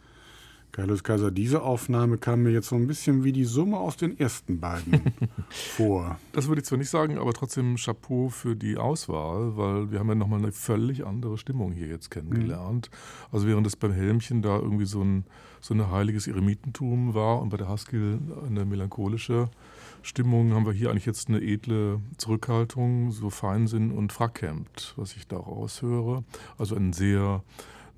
Carlos Kaiser, diese Aufnahme kam mir jetzt so ein bisschen wie die Summe aus den ersten beiden vor. Das würde ich zwar nicht sagen, aber trotzdem Chapeau für die Auswahl, weil wir haben ja nochmal eine völlig andere Stimmung hier jetzt kennengelernt. Mhm. Also während es beim Helmchen da irgendwie so ein, so ein heiliges Eremitentum war und bei der Haskell eine melancholische Stimmung, haben wir hier eigentlich jetzt eine edle Zurückhaltung, so Feinsinn und Frackhemd, was ich daraus höre. Also ein sehr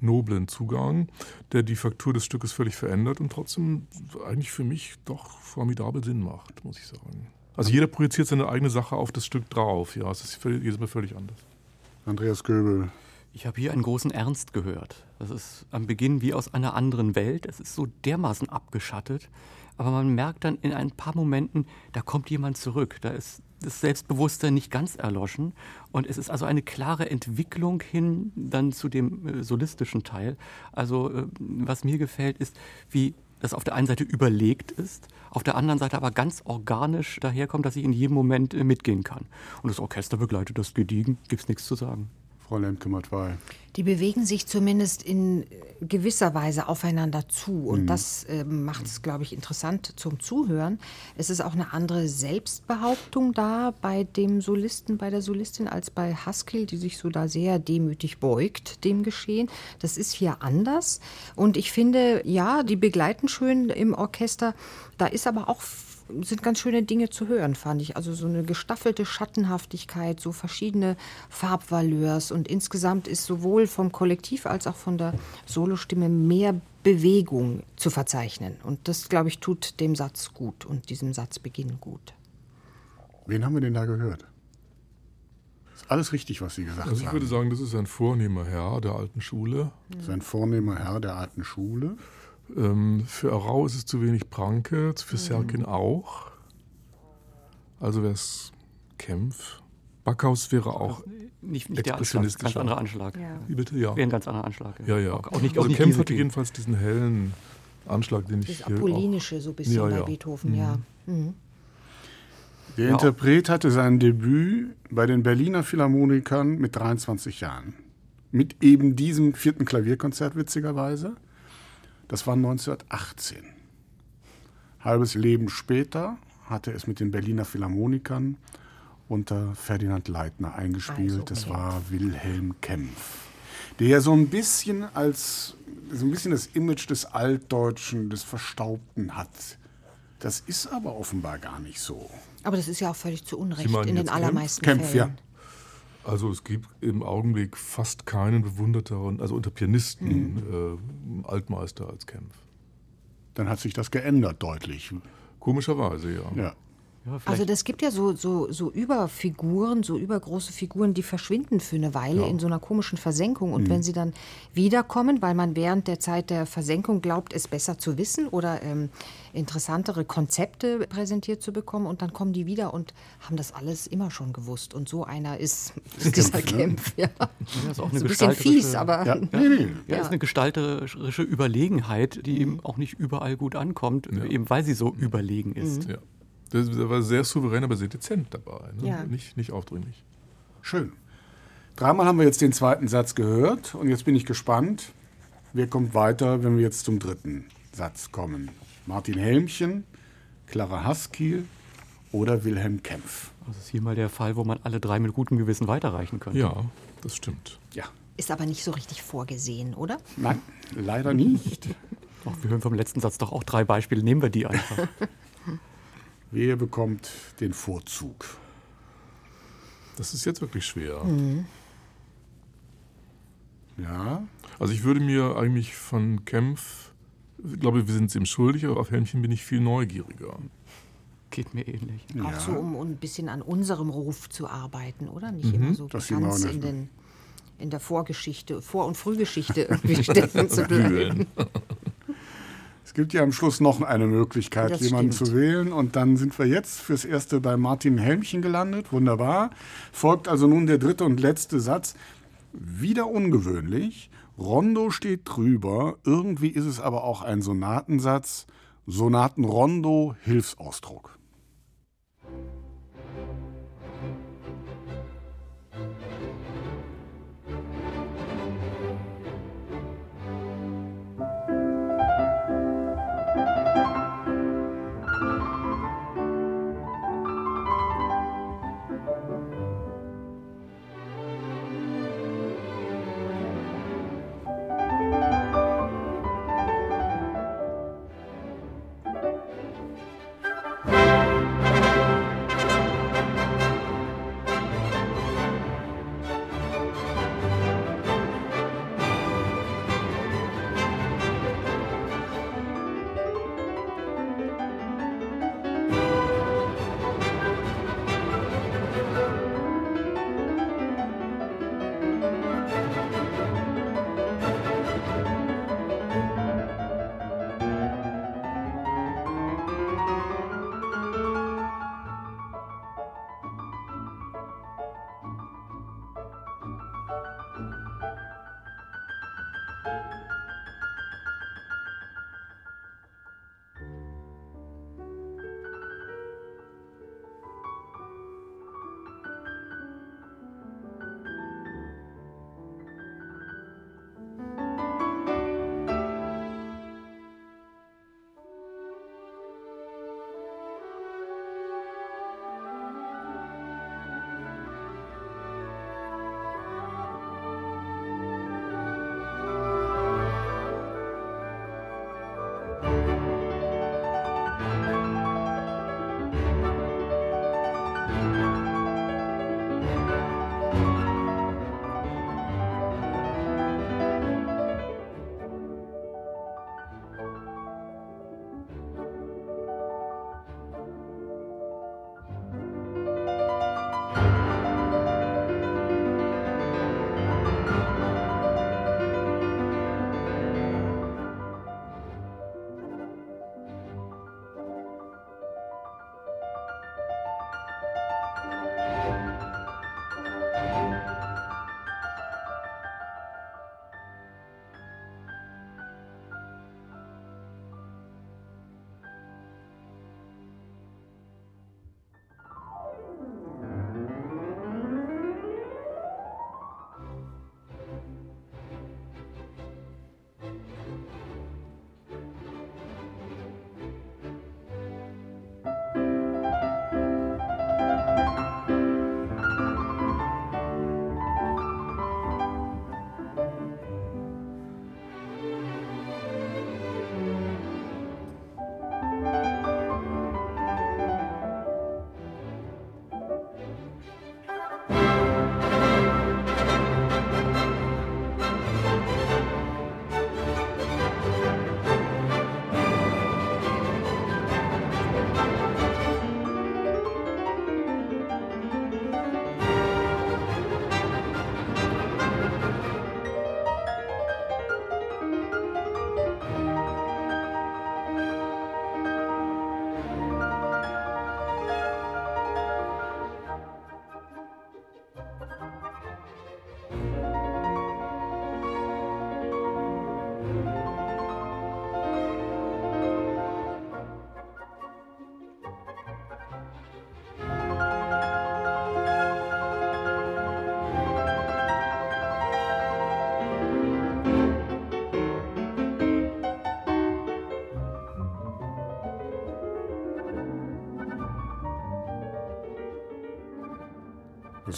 noblen Zugang, der die Faktur des Stückes völlig verändert und trotzdem eigentlich für mich doch formidabel Sinn macht, muss ich sagen. Also jeder projiziert seine eigene Sache auf das Stück drauf. Ja, es ist jedes Mal völlig anders. Andreas Göbel. Ich habe hier einen großen Ernst gehört. Das ist am Beginn wie aus einer anderen Welt. Es ist so dermaßen abgeschattet. Aber man merkt dann in ein paar Momenten, da kommt jemand zurück. Da ist das Selbstbewusstsein nicht ganz erloschen. Und es ist also eine klare Entwicklung hin dann zu dem äh, solistischen Teil. Also äh, was mir gefällt, ist, wie das auf der einen Seite überlegt ist, auf der anderen Seite aber ganz organisch daherkommt, dass ich in jedem Moment äh, mitgehen kann. Und das Orchester begleitet das gediegen, gibt es nichts zu sagen. Frau Lemke-Matwei. Die bewegen sich zumindest in gewisser Weise aufeinander zu. Und mhm. das äh, macht es, glaube ich, interessant zum Zuhören. Es ist auch eine andere Selbstbehauptung da bei dem Solisten, bei der Solistin, als bei Haskell, die sich so da sehr demütig beugt dem Geschehen. Das ist hier anders. Und ich finde, ja, die begleiten schön im Orchester. Da ist aber auch sind ganz schöne Dinge zu hören, fand ich. Also so eine gestaffelte Schattenhaftigkeit, so verschiedene Farbvaleurs und insgesamt ist sowohl vom Kollektiv als auch von der Solostimme mehr Bewegung zu verzeichnen. Und das, glaube ich, tut dem Satz gut und diesem Satzbeginn gut. Wen haben wir denn da gehört? Ist alles richtig, was Sie gesagt haben. Also ich würde sagen, das ist ein vornehmer Herr der alten Schule. Das ist ein vornehmer Herr der alten Schule. Ähm, für Arau ist es zu wenig Pranke, für mhm. Serkin auch. Also wäre es Kempf. Backhaus wäre auch nicht, nicht der Anschlag, ganz anderer Anschlag. Ja. Wie bitte? Ja. Wäre ein ganz anderer Anschlag. Ja, ja. Auch, nicht, also Kempf hatte jedenfalls diesen hellen Anschlag, den ich. Das Apollinische so ein bisschen ja, ja. bei Beethoven, mhm. ja. Mhm. Der ja. Interpret hatte sein Debüt bei den Berliner Philharmonikern mit 23 Jahren. Mit eben diesem vierten Klavierkonzert, witzigerweise. Das war 1918. Halbes Leben später hatte es mit den Berliner Philharmonikern unter Ferdinand Leitner eingespielt. Also. Das war Wilhelm Kempf, der so ein bisschen als so ein bisschen das Image des Altdeutschen, des Verstaubten hat. Das ist aber offenbar gar nicht so. Aber das ist ja auch völlig zu Unrecht in den allermeisten Kempf, Fällen. Ja. Also es gibt im Augenblick fast keinen bewunderteren, also unter Pianisten, mhm. äh, Altmeister als Kempf. Dann hat sich das geändert deutlich. Komischerweise, ja. ja. Ja, also das gibt ja so, so, so Überfiguren, so übergroße Figuren, die verschwinden für eine Weile ja. in so einer komischen Versenkung. Und mhm. wenn sie dann wiederkommen, weil man während der Zeit der Versenkung glaubt, es besser zu wissen oder ähm, interessantere Konzepte präsentiert zu bekommen, und dann kommen die wieder und haben das alles immer schon gewusst. Und so einer ist, ist dieser Kämpf. Ja. ja. ist auch eine so ein bisschen fies, aber... Ja. Ja. Nee, nee. ja, ist eine gestalterische Überlegenheit, die eben auch nicht überall gut ankommt, eben weil sie so überlegen ist. Mhm. Ja. Der war sehr souverän, aber sehr dezent dabei. Ne? Ja. Nicht, nicht aufdringlich. Schön. Dreimal haben wir jetzt den zweiten Satz gehört und jetzt bin ich gespannt, wer kommt weiter, wenn wir jetzt zum dritten Satz kommen. Martin Helmchen, Clara Haskell oder Wilhelm Kempf. Das ist hier mal der Fall, wo man alle drei mit gutem Gewissen weiterreichen könnte. Ja, das stimmt. Ja. Ist aber nicht so richtig vorgesehen, oder? Nein, leider nicht. Ach, wir hören vom letzten Satz doch auch drei Beispiele. Nehmen wir die einfach. Wer bekommt den Vorzug? Das ist jetzt wirklich schwer. Mhm. Ja. Also ich würde mir eigentlich von Kempf, ich glaube, wir sind es ihm schuldig, aber auf Helmchen bin ich viel neugieriger. Geht mir ähnlich. Ja. Auch so, um ein bisschen an unserem Ruf zu arbeiten, oder? Nicht mhm. immer so das ganz in, den, in der Vorgeschichte, Vor- und Frühgeschichte irgendwie stecken zu bleiben. Es gibt ja am Schluss noch eine Möglichkeit, das jemanden stimmt. zu wählen. Und dann sind wir jetzt fürs Erste bei Martin Helmchen gelandet. Wunderbar. Folgt also nun der dritte und letzte Satz. Wieder ungewöhnlich. Rondo steht drüber. Irgendwie ist es aber auch ein Sonatensatz. Sonatenrondo, Hilfsausdruck.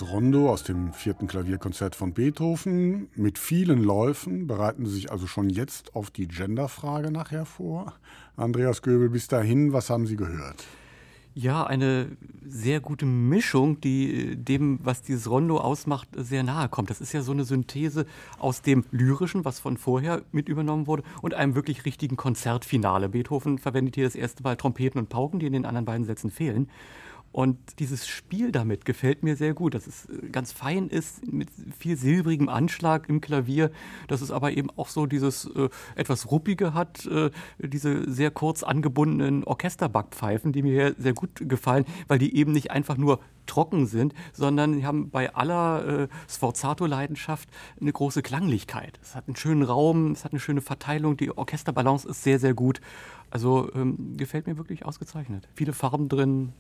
Das Rondo aus dem vierten Klavierkonzert von Beethoven mit vielen Läufen bereiten Sie sich also schon jetzt auf die Genderfrage nachher vor. Andreas Göbel, bis dahin, was haben Sie gehört? Ja, eine sehr gute Mischung, die dem, was dieses Rondo ausmacht, sehr nahe kommt. Das ist ja so eine Synthese aus dem Lyrischen, was von vorher mit übernommen wurde, und einem wirklich richtigen Konzertfinale. Beethoven verwendet hier das erste Mal Trompeten und Pauken, die in den anderen beiden Sätzen fehlen. Und dieses Spiel damit gefällt mir sehr gut, dass es äh, ganz fein ist, mit viel silbrigem Anschlag im Klavier, dass es aber eben auch so dieses äh, etwas ruppige hat, äh, diese sehr kurz angebundenen Orchesterbackpfeifen, die mir sehr gut gefallen, weil die eben nicht einfach nur trocken sind, sondern haben bei aller äh, Sforzato-Leidenschaft eine große Klanglichkeit. Es hat einen schönen Raum, es hat eine schöne Verteilung, die Orchesterbalance ist sehr, sehr gut. Also ähm, gefällt mir wirklich ausgezeichnet. Viele Farben drin,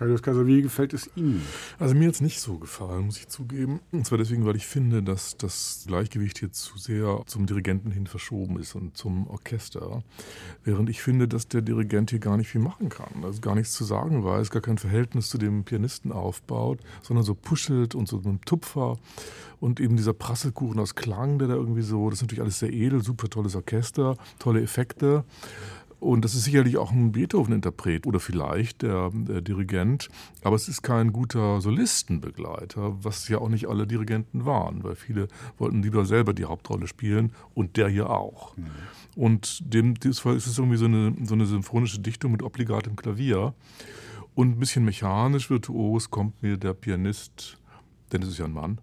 Carlos Casa, wie gefällt es Ihnen? Also mir hat es nicht so gefallen, muss ich zugeben. Und zwar deswegen, weil ich finde, dass das Gleichgewicht hier zu sehr zum Dirigenten hin verschoben ist und zum Orchester. Während ich finde, dass der Dirigent hier gar nicht viel machen kann. Also gar nichts zu sagen weiß, gar kein Verhältnis zu dem Pianisten aufbaut, sondern so puschelt und so mit einem Tupfer. Und eben dieser Prasselkuchen aus Klang, der da irgendwie so, das ist natürlich alles sehr edel, super tolles Orchester, tolle Effekte. Und das ist sicherlich auch ein Beethoven-Interpret oder vielleicht der, der, Dirigent. Aber es ist kein guter Solistenbegleiter, was ja auch nicht alle Dirigenten waren, weil viele wollten lieber selber die Hauptrolle spielen und der hier auch. Mhm. Und dem dieses Fall ist es irgendwie so eine, so eine symphonische Dichtung mit obligatem Klavier. Und ein bisschen mechanisch virtuos kommt mir der Pianist, denn es ist ja ein Mann,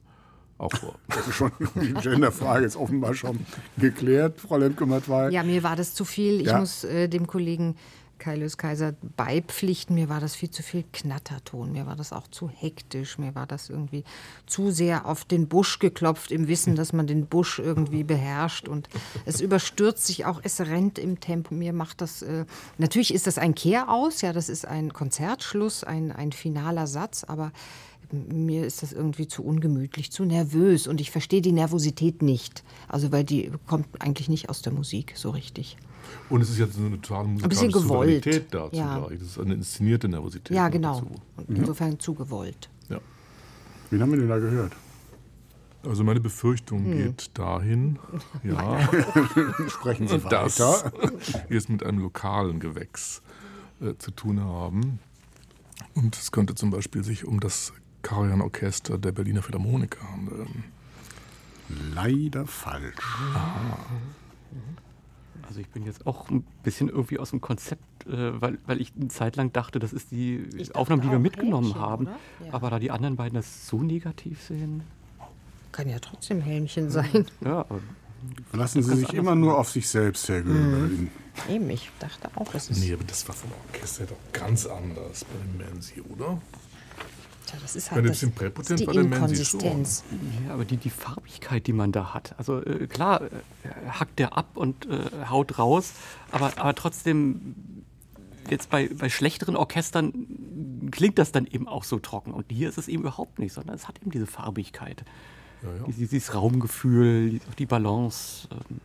auch vor. Das ist schon, die Genderfrage ist offenbar schon geklärt, Frau Lemke-Matwei. Ja, mir war das zu viel. Ich ja. muss äh, dem Kollegen Kaius Kaiser beipflichten. Mir war das viel zu viel Knatterton. Mir war das auch zu hektisch. Mir war das irgendwie zu sehr auf den Busch geklopft, im Wissen, dass man den Busch irgendwie beherrscht. Und es überstürzt sich auch, es rennt im Tempo. Mir macht das. Äh, natürlich ist das ein Kehraus, ja, das ist ein Konzertschluss, ein, ein finaler Satz, aber mir ist das irgendwie zu ungemütlich, zu nervös und ich verstehe die Nervosität nicht. Also weil die kommt eigentlich nicht aus der Musik so richtig. Und es ist jetzt eine totale musikalische Souveränität da ja. zugleich. Das ist eine inszenierte Nervosität. Ja, genau. Und insofern ja. zu gewollt. Ja. Wen haben wir denn da gehört? Also meine Befürchtung hm. geht dahin, ja, sprechen Sie weiter, dass wir es mit einem lokalen Gewächs äh, zu tun haben. Und es könnte zum Beispiel sich um das Karajan-Orchester der Berliner Philharmoniker handeln. Leider falsch. Aha. Also ich bin jetzt auch ein bisschen irgendwie aus dem Konzept, äh, weil, weil ich eine Zeit lang dachte, das ist die Aufnahme, die wir mitgenommen Helmchen, haben. Ja. Aber da die anderen beiden das so negativ sehen. Kann ja trotzdem Helmchen sein. Ja, Lassen Sie sich immer nur auf sich selbst, Herr Göbel. Mhm. Eben, ich dachte auch, es ist. Nee, aber das war vom Orchester doch ganz anders bei dem Mansi, oder? Ja, das ist halt das, das ist die Inkonsistenz. Ja, aber die, die Farbigkeit, die man da hat. Also äh, klar, äh, hackt der ab und äh, haut raus, aber, aber trotzdem, jetzt bei, bei schlechteren Orchestern klingt das dann eben auch so trocken. Und hier ist es eben überhaupt nicht, sondern es hat eben diese Farbigkeit. Ja, ja. Dieses Raumgefühl, die Balance. Ähm.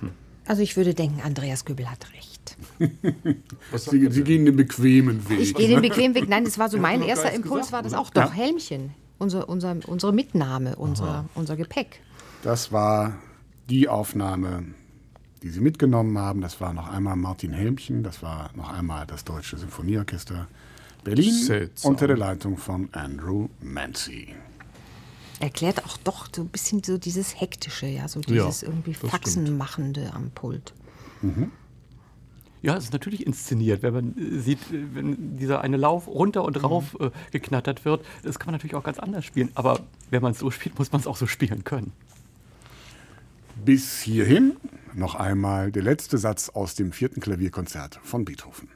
Hm. Also ich würde denken, Andreas Göbel hat recht. Sie, Sie, gehen den bequemen Weg. Ich gehe den bequemen Weg. Nein, das war so mein erster Impuls, gesagt, war das auch. Doch, Helmchen. Unser, unser, unsere Mitnahme, unser, unser Gepäck. Das war die Aufnahme, die Sie mitgenommen haben. Das war noch einmal Martin Helmchen, das war noch einmal das Deutsche Sinfonieorchester Berlin Seltsam. unter der Leitung von Andrew Mancy erklärt auch doch so ein bisschen so dieses Hektische, ja, so dieses ja, irgendwie Faxenmachende am Pult. Mhm. Ja, es ist natürlich inszeniert, wenn man äh, sieht, äh, wenn dieser eine Lauf runter und rauf mhm. äh, geknattert wird. Das kann man natürlich auch ganz anders spielen. Aber wenn man es so spielt, muss man es auch so spielen können. Bis hierhin noch einmal der letzte Satz aus dem vierten Klavierkonzert von Beethoven.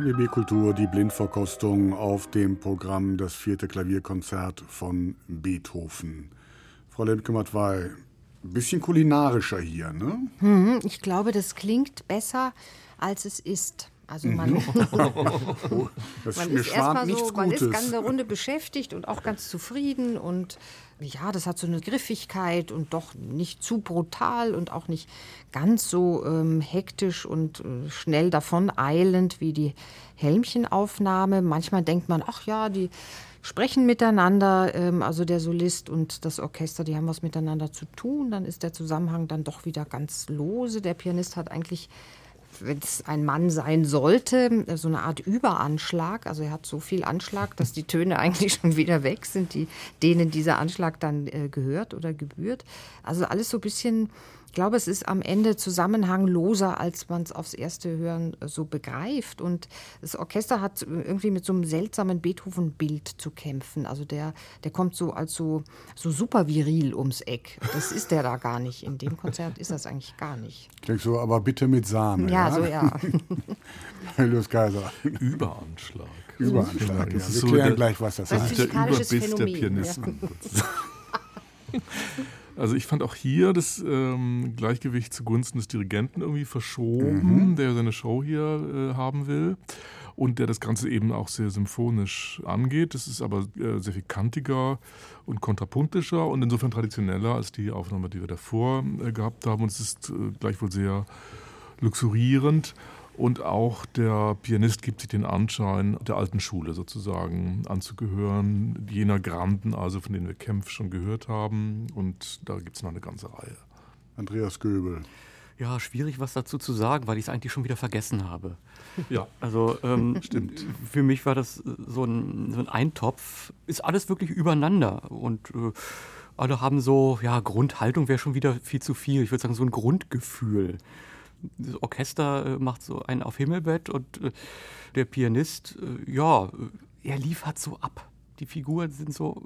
RBB Kultur, die Blindverkostung auf dem Programm das vierte Klavierkonzert von Beethoven. Frau Lemke-Matwei, ein bisschen kulinarischer hier, ne? Hm, ich glaube, das klingt besser, als es ist. Also man, Das man ist erstmal so, man ist Gutes. ganz eine Runde beschäftigt und auch ganz zufrieden und ja, das hat so eine Griffigkeit und doch nicht zu brutal und auch nicht ganz so ähm, hektisch und äh, schnell davon eilend wie die Helmchenaufnahme. Manchmal denkt man, ach ja, die sprechen miteinander, ähm, also der Solist und das Orchester, die haben was miteinander zu tun. Dann ist der Zusammenhang dann doch wieder ganz lose. Der Pianist hat eigentlich wenn es ein Mann sein sollte, so eine Art Überanschlag. Also er hat so viel Anschlag, dass die Töne eigentlich schon wieder weg sind, die, denen dieser Anschlag dann äh, gehört oder gebührt. Also alles so ein bisschen, ich glaube, es ist am Ende zusammenhangloser, als man es aufs erste Hören äh, so begreift. Und das Orchester hat irgendwie mit so einem seltsamen Beethoven-Bild zu kämpfen. Also der, der kommt so als so, so super viril ums Eck. Das ist der da gar nicht. In dem Konzert ist das eigentlich gar nicht. Klingt so, aber bitte mit Sahne. Ja, so ja. Luis Kaiser. Überanschlag. Überanschlag. Das Ja. ist Wir so klären der- gleich, was das Das heißt. ist der Überbiss der Phänomen, Pianisten. Also ich fand auch hier das ähm, Gleichgewicht zugunsten des Dirigenten irgendwie verschoben, der seine Show hier äh, haben will und der das Ganze eben auch sehr symphonisch angeht. Das ist aber äh, sehr viel kantiger und kontrapunktischer und insofern traditioneller als die Aufnahme, die wir davor äh, gehabt haben. Und es ist äh, gleichwohl sehr luxurierend. Und auch der Pianist gibt sich den Anschein, der alten Schule sozusagen anzugehören, jener Granden, also von denen wir Kempf schon gehört haben. Und da gibt es noch eine ganze Reihe. Andreas Göbel. Ja, schwierig was dazu zu sagen, weil ich es eigentlich schon wieder vergessen habe. Ja, Also ähm, Stimmt. für mich war das so ein, so ein Eintopf. Ist alles wirklich übereinander und äh, alle haben so, ja, Grundhaltung wäre schon wieder viel zu viel. Ich würde sagen, so ein Grundgefühl. Das Orchester äh, macht so einen auf Himmelbett und äh, der Pianist, äh, ja, er liefert so ab. Die Figuren sind so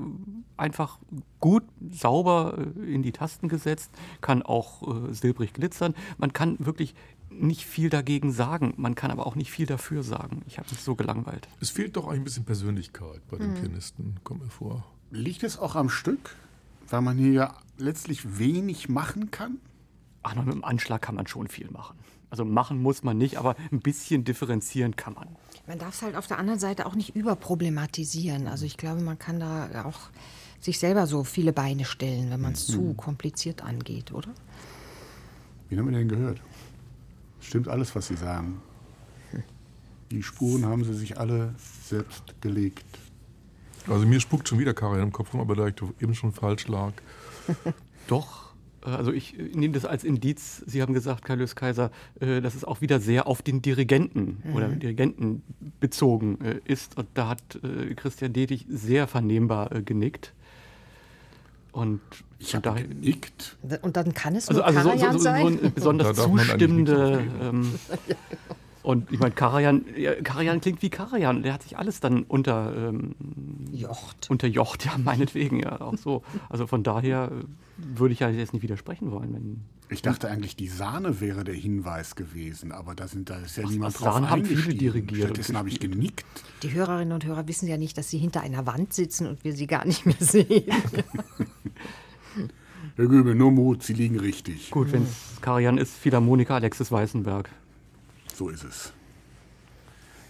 einfach gut, sauber in die Tasten gesetzt, kann auch silbrig glitzern. Man kann wirklich nicht viel dagegen sagen, man kann aber auch nicht viel dafür sagen. Ich habe mich so gelangweilt. es fehlt doch eigentlich ein bisschen Persönlichkeit bei den Pianisten, kommt mir vor. Liegt es auch am Stück, weil man hier ja letztlich wenig machen kann? Ach, noch mit dem Anschlag kann man schon viel machen. Also machen muss man nicht, aber ein bisschen differenzieren kann man. Man darf es halt auf der anderen Seite auch nicht überproblematisieren. Also ich glaube, man kann da auch sich selber so viele Beine stellen, wenn man es zu Mhm. kompliziert angeht, oder? Wen haben wir denn gehört? Stimmt alles, was Sie sagen. Die Spuren haben Sie sich alle selbst gelegt. Also mir spuckt schon wieder Karajan im Kopf rum, aber da ich doch eben schon falsch lag. Doch, also ich äh, nehme das als Indiz. Sie haben gesagt, Karl-Lös Kaiser, äh, dass es auch wieder sehr auf den Dirigenten oder Dirigenten bezogen äh, ist. Und da hat äh, Christian Detig sehr vernehmbar äh, genickt. Und Ich habe genickt. Und dann kann es Also, nur also so, so, so, so sein? ein besonders man eigentlich und ich meine, Karajan, ja, Karajan klingt wie Karajan. Der hat sich alles dann unter, ähm, Jocht. unterjocht, ja, meinetwegen, ja, auch so. Also von daher äh, würde ich ja jetzt nicht widersprechen wollen. Wenn, Ich dachte eigentlich, die Sahne wäre der Hinweis gewesen, aber da, sind, da ist ja Aus- niemand drauf Sahne haben viele dirigiert Stattdessen habe ich genickt. Die Hörerinnen und Hörer wissen ja nicht, dass sie hinter einer Wand sitzen und wir sie gar nicht mehr sehen. Herr Göbel, nur Mut, Sie liegen richtig. gut, wenn es Karajan ist, Philharmoniker Alexis Weißenberg. So ist es.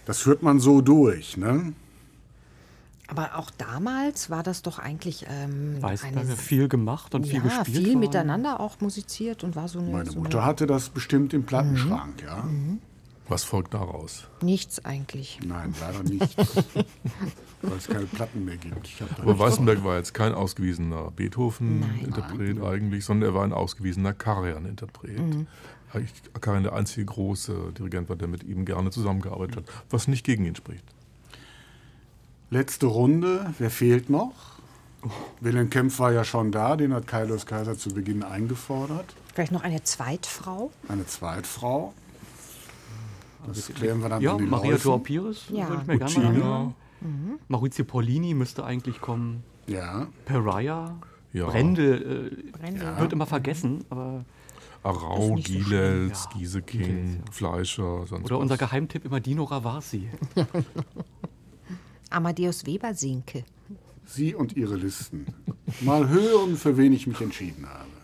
Das führt man so durch, ne? Aber auch damals war das doch eigentlich ähm, Weißenberg eine hat viel gemacht und viel ja, gespielt. viel worden. miteinander auch musiziert und war so eine, Meine so Mutter hatte das bestimmt im Plattenschrank, ja? Was folgt daraus? eine, nichts eigentlich. Nein, leider nicht. Weil es keine Platten mehr gibt. Aber Weißenberg war jetzt kein ausgewiesener Beethoven-Interpret eigentlich, sondern er war ein ausgewiesener Karajan-Interpret. Eigentlich Karajan der einzige große Dirigent war, der mit ihm gerne zusammengearbeitet hat, was nicht gegen ihn spricht. Letzte Runde, wer fehlt noch? Wilhelm Kempf war ja schon da, den hat Kairos Kaiser zu Beginn eingefordert. Vielleicht noch eine Zweitfrau? Eine Zweitfrau. Das klären wir dann Ja, in Maria Pires Ja. würde ich mir gerne mal anhören. Maurizio Paulini müsste eigentlich kommen. Ja, Pariah. Ja. Brendel äh, Brendel. wird immer vergessen, aber Arau, nicht so Gielels, schlimm. Ja, Gieseking, Gielels, ja. Fleischer, sonst oder was. unser Geheimtipp immer Dino Ravasi. Amadeus Weber-Sinke. Sie und Ihre Listen. Mal hören, für wen ich mich entschieden habe.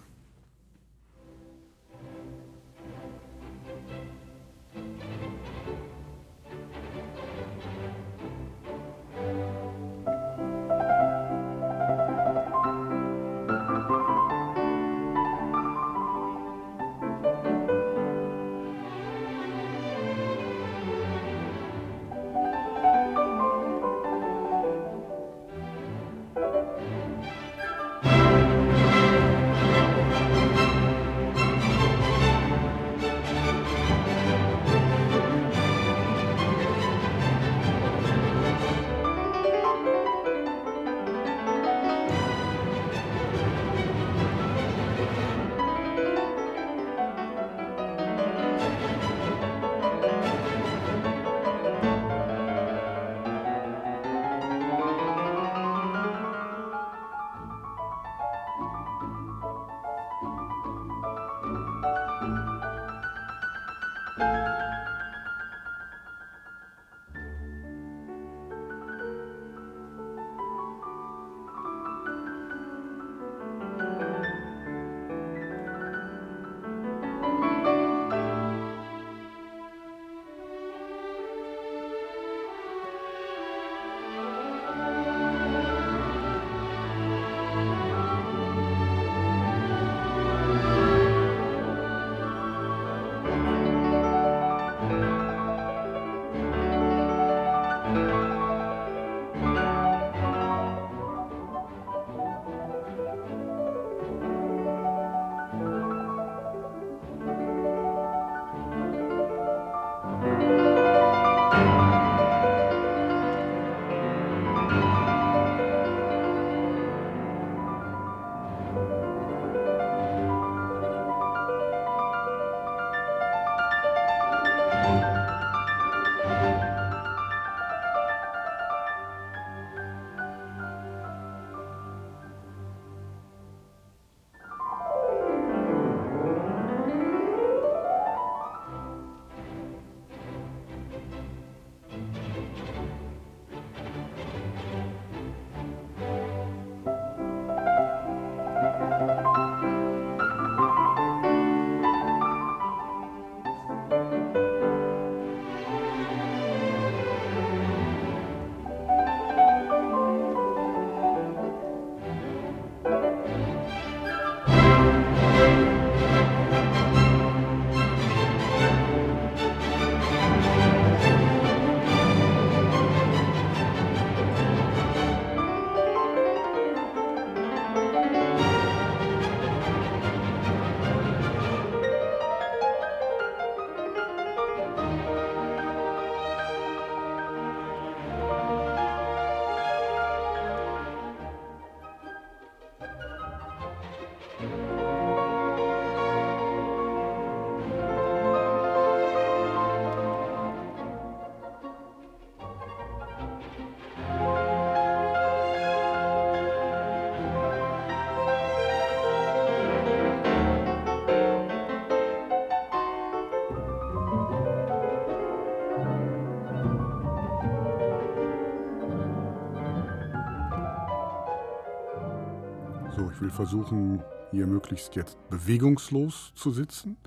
Ich will versuchen, hier möglichst jetzt bewegungslos zu sitzen.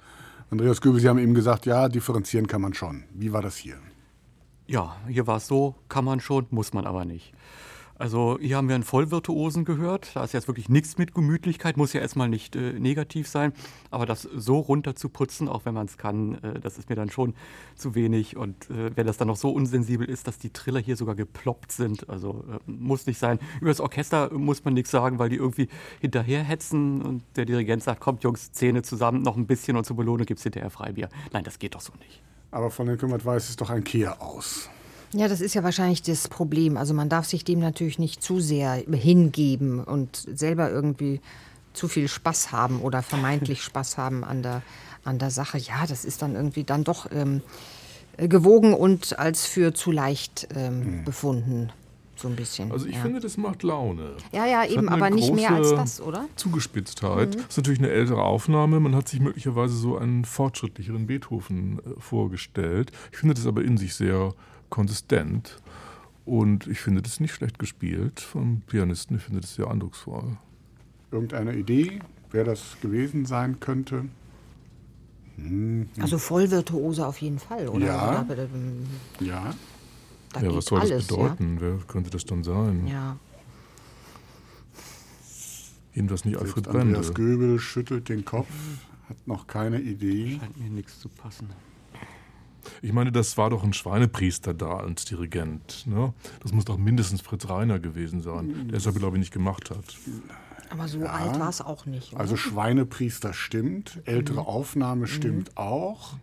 Andreas Göbel, Sie haben eben gesagt, ja, differenzieren kann man schon. Wie war das hier? Ja, hier war es so, kann man schon, muss man aber nicht. Also hier haben wir einen Vollvirtuosen gehört. Da ist jetzt wirklich nichts mit Gemütlichkeit, muss ja erstmal nicht äh, negativ sein. Aber das so runter zu putzen, auch wenn man es kann, äh, das ist mir dann schon zu wenig. Und äh, wenn das dann noch so unsensibel ist, dass die Triller hier sogar geploppt sind, also äh, muss nicht sein. Über das Orchester muss man nichts sagen, weil die irgendwie hinterherhetzen und der Dirigent sagt, kommt Jungs, Zähne zusammen, noch ein bisschen und zur Belohnung gibt es hinterher Freibier. Nein, das geht doch so nicht. Aber von den Kümmert weiß es doch ein Kehr aus. Ja, das ist ja wahrscheinlich das Problem. Also man darf sich dem natürlich nicht zu sehr hingeben und selber irgendwie zu viel Spaß haben oder vermeintlich Spaß haben an der, an der Sache. Ja, das ist dann irgendwie dann doch ähm, gewogen und als für zu leicht ähm, mhm. befunden. So ein bisschen. Also ich ja. finde, das macht Laune. Ja, ja, eben, aber nicht mehr als das, oder? Zugespitztheit. Mhm. Das ist natürlich eine ältere Aufnahme. Man hat sich möglicherweise so einen fortschrittlicheren Beethoven äh, vorgestellt. Ich finde das aber in sich sehr konsistent. Und ich finde das nicht schlecht gespielt vom Pianisten. Ich finde das sehr eindrucksvoll. Irgendeine Idee, wer das gewesen sein könnte? Hm. Also Vollvirtuose auf jeden Fall, oder? Ja. oder? Ähm, ja. Da ja, was soll alles, das bedeuten? Ja? Wer könnte das dann sein? Ja. Jedenfalls nicht Alfred Brendel. Andreas Göbel schüttelt den Kopf, hat noch keine Idee. Scheint mir nichts zu passen. Ich meine, das war doch ein Schweinepriester da als Dirigent. Ne? Das muss doch mindestens Fritz Reiner gewesen sein, der es aber, glaube ich, nicht gemacht hat. Aber so ja. alt war es auch nicht. Oder? Also Schweinepriester stimmt, ältere mhm. Aufnahme stimmt mhm. auch.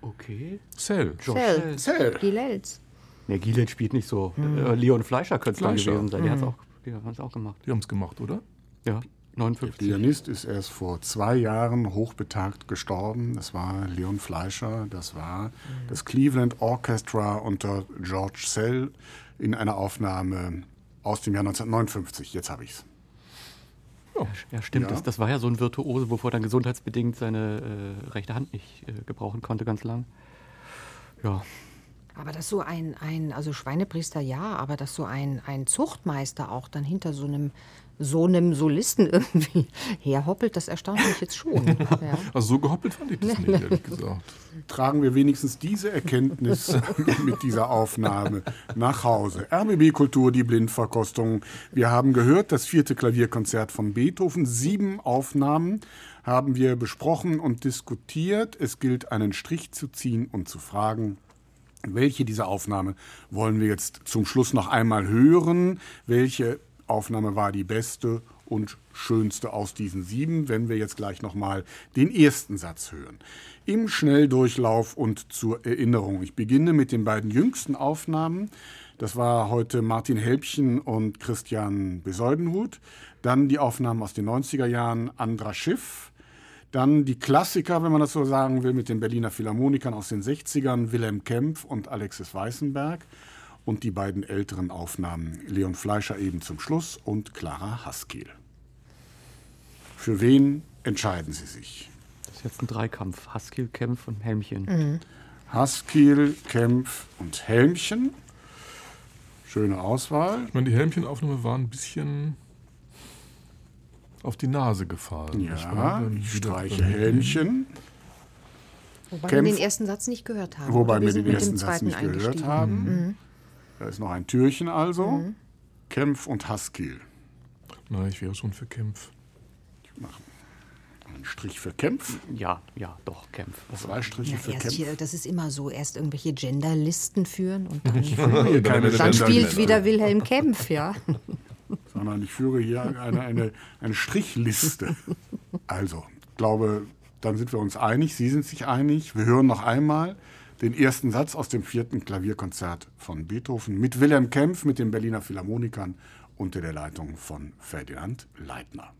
Okay. Cell. Cell. Cell. Gilels. Nee, Gilels spielt nicht so. Mhm. Leon Fleischer könnte es gewesen sein. Die, mhm. auch, die haben es auch gemacht. Die haben es gemacht, oder? Ja. 59. Der Pianist ist erst vor zwei Jahren hochbetagt gestorben. Das war Leon Fleischer. Das war das Cleveland Orchestra unter George Sell in einer Aufnahme aus dem Jahr 1959. Jetzt habe ich es. Oh. Ja, stimmt. Ja. Das, das, war ja so ein Virtuose, wovor dann gesundheitsbedingt seine äh, rechte Hand nicht äh, gebrauchen konnte, ganz lang. Ja. Aber dass so ein, ein, also Schweinepriester ja, aber dass so ein, ein Zuchtmeister auch dann hinter so einem so einem Solisten irgendwie herhoppelt, das erstaunt mich jetzt schon. Ja. Also so gehoppelt fand ich das nicht, ehrlich gesagt. Tragen wir wenigstens diese Erkenntnis mit dieser Aufnahme nach Hause. RBB Kultur, die Blindverkostung. Wir haben gehört, das vierte Klavierkonzert von Beethoven. Sieben Aufnahmen haben wir besprochen und diskutiert. Es gilt, einen Strich zu ziehen und zu fragen, welche dieser Aufnahme wollen wir jetzt zum Schluss noch einmal hören? Welche Aufnahme war die beste und schönste aus diesen sieben, wenn wir jetzt gleich nochmal den ersten Satz hören. Im Schnelldurchlauf und zur Erinnerung. Ich beginne mit den beiden jüngsten Aufnahmen. Das war heute Martin Helbchen und Christian Besäudenhut. Dann die Aufnahmen aus den 90er Jahren Andra Schiff. Dann die Klassiker, wenn man das so sagen will, mit den Berliner Philharmonikern aus den 60ern, Wilhelm Kempf und Alexis Weißenberg und die beiden älteren Aufnahmen Leon Fleischer eben zum Schluss und Clara Haskell. Für wen entscheiden Sie sich? Das ist jetzt ein Dreikampf. Haskell, Kempf und Helmchen. Mhm. Haskell, Kempf und Helmchen. Schöne Auswahl. Ich meine, die Helmchenaufnahme war ein bisschen auf die Nase gefallen. Ja, ich streiche Helmchen. Wobei Kempf, wir den ersten Satz nicht gehört haben. Wobei wir den ersten Satz nicht gehört haben. Mhm. Da ist noch ein Türchen also. Mhm. Kempf und Haskell. Nein, ich wäre schon für Kempf. Ich mache einen Strich für Kempf. Ja, ja, doch, Kempf. Zwei Striche ja, für Kempf. Hier, das ist immer so, erst irgendwelche Genderlisten führen und dann, dann spielt wieder Wilhelm Kempf, ja. Sondern ich führe hier eine, eine, eine Strichliste. Also, ich glaube, dann sind wir uns einig. Sie sind sich einig. Wir hören noch einmal den ersten Satz aus dem vierten Klavierkonzert von Beethoven mit Wilhelm Kempf, mit den Berliner Philharmonikern unter der Leitung von Ferdinand Leitner.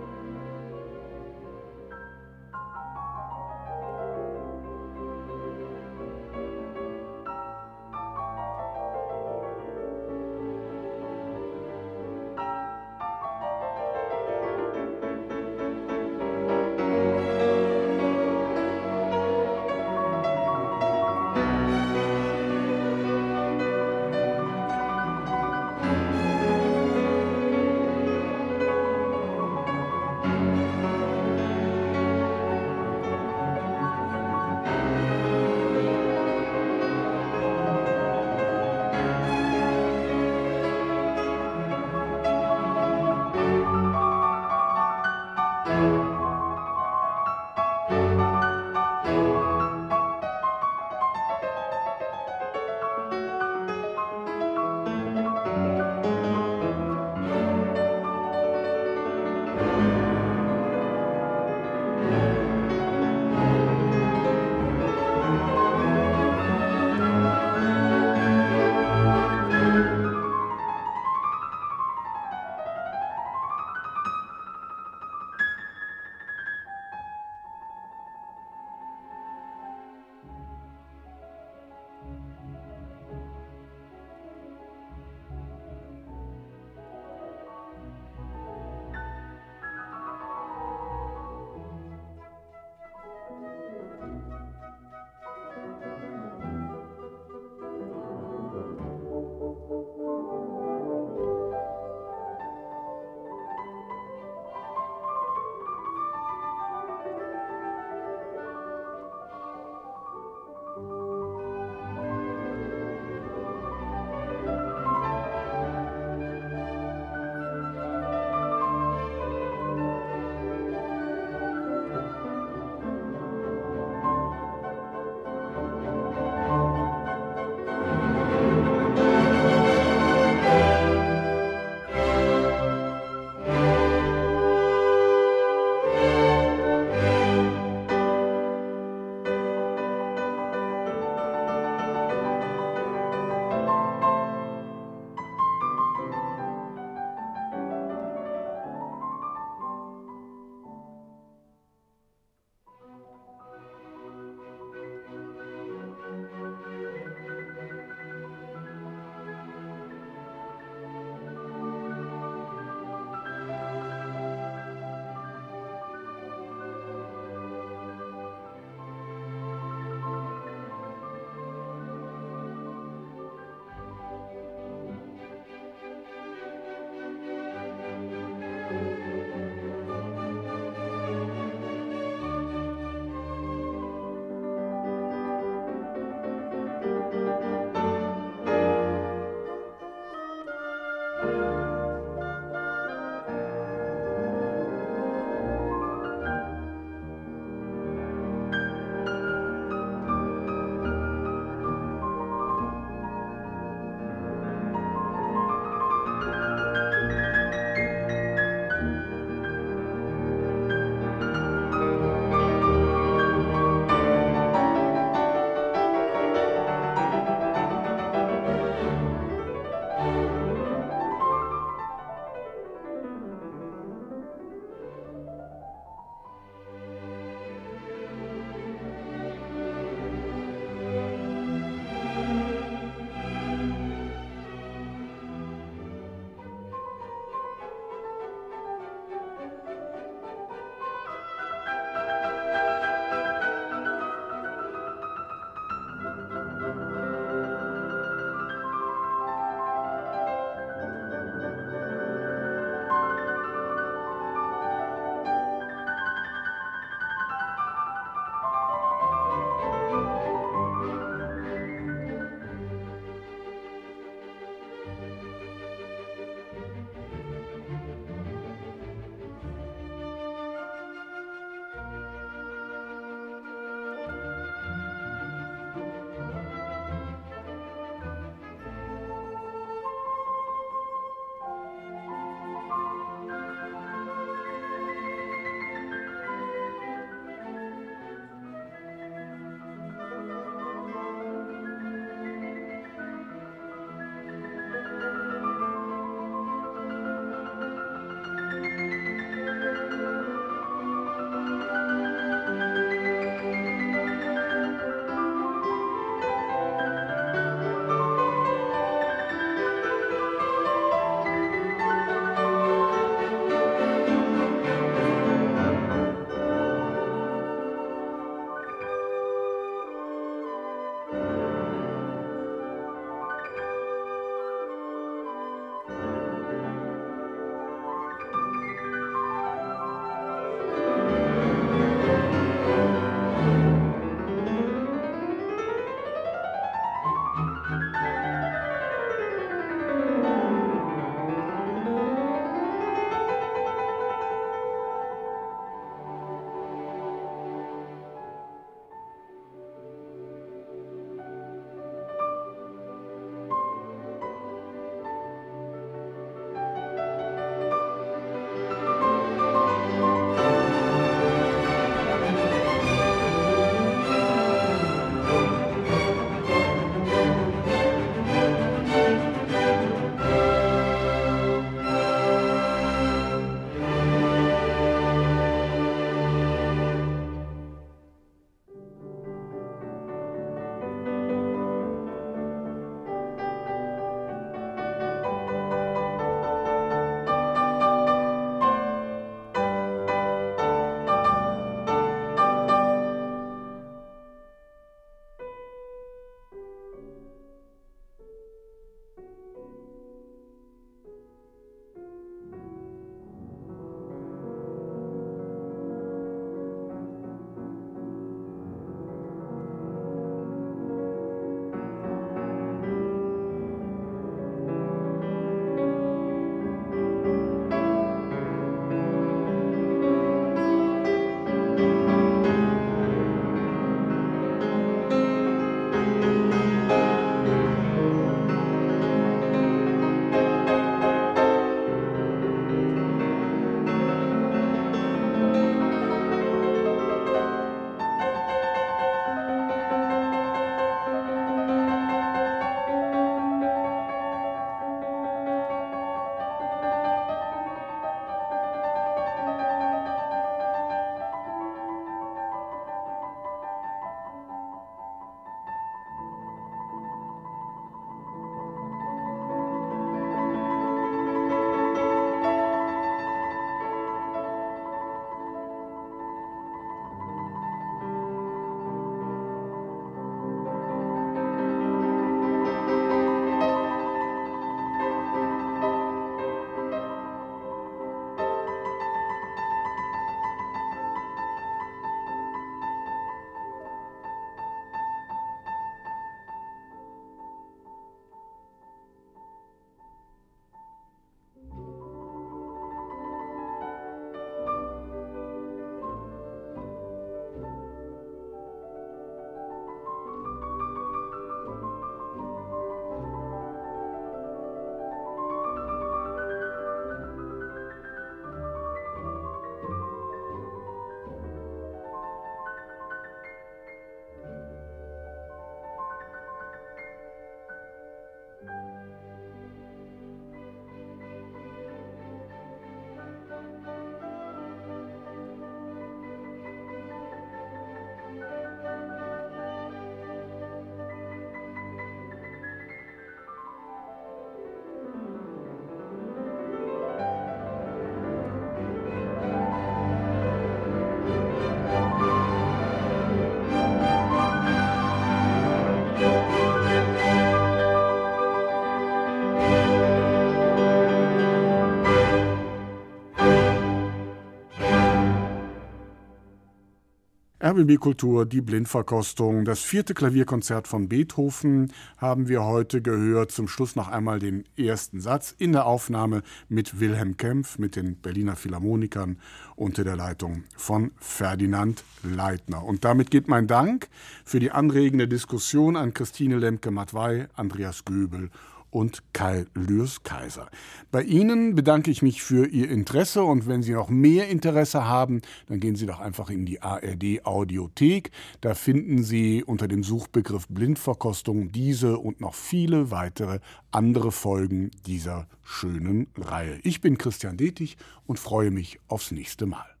RBB Kultur, die Blindverkostung. Das vierte Klavierkonzert von Beethoven haben wir heute gehört. Zum Schluss noch einmal den ersten Satz in der Aufnahme mit Wilhelm Kempf, mit den Berliner Philharmonikern unter der Leitung von Ferdinand Leitner. Und damit geht mein Dank für die anregende Diskussion an Christine Lemke-Matwei, Andreas Göbel und Kai Lürs-Kaiser. Bei Ihnen bedanke ich mich für Ihr Interesse und wenn Sie noch mehr Interesse haben, dann gehen Sie doch einfach in die ARD Audiothek. Da finden Sie unter dem Suchbegriff Blindverkostung diese und noch viele weitere andere Folgen dieser schönen Reihe. Ich bin Christian Detig und freue mich aufs nächste Mal.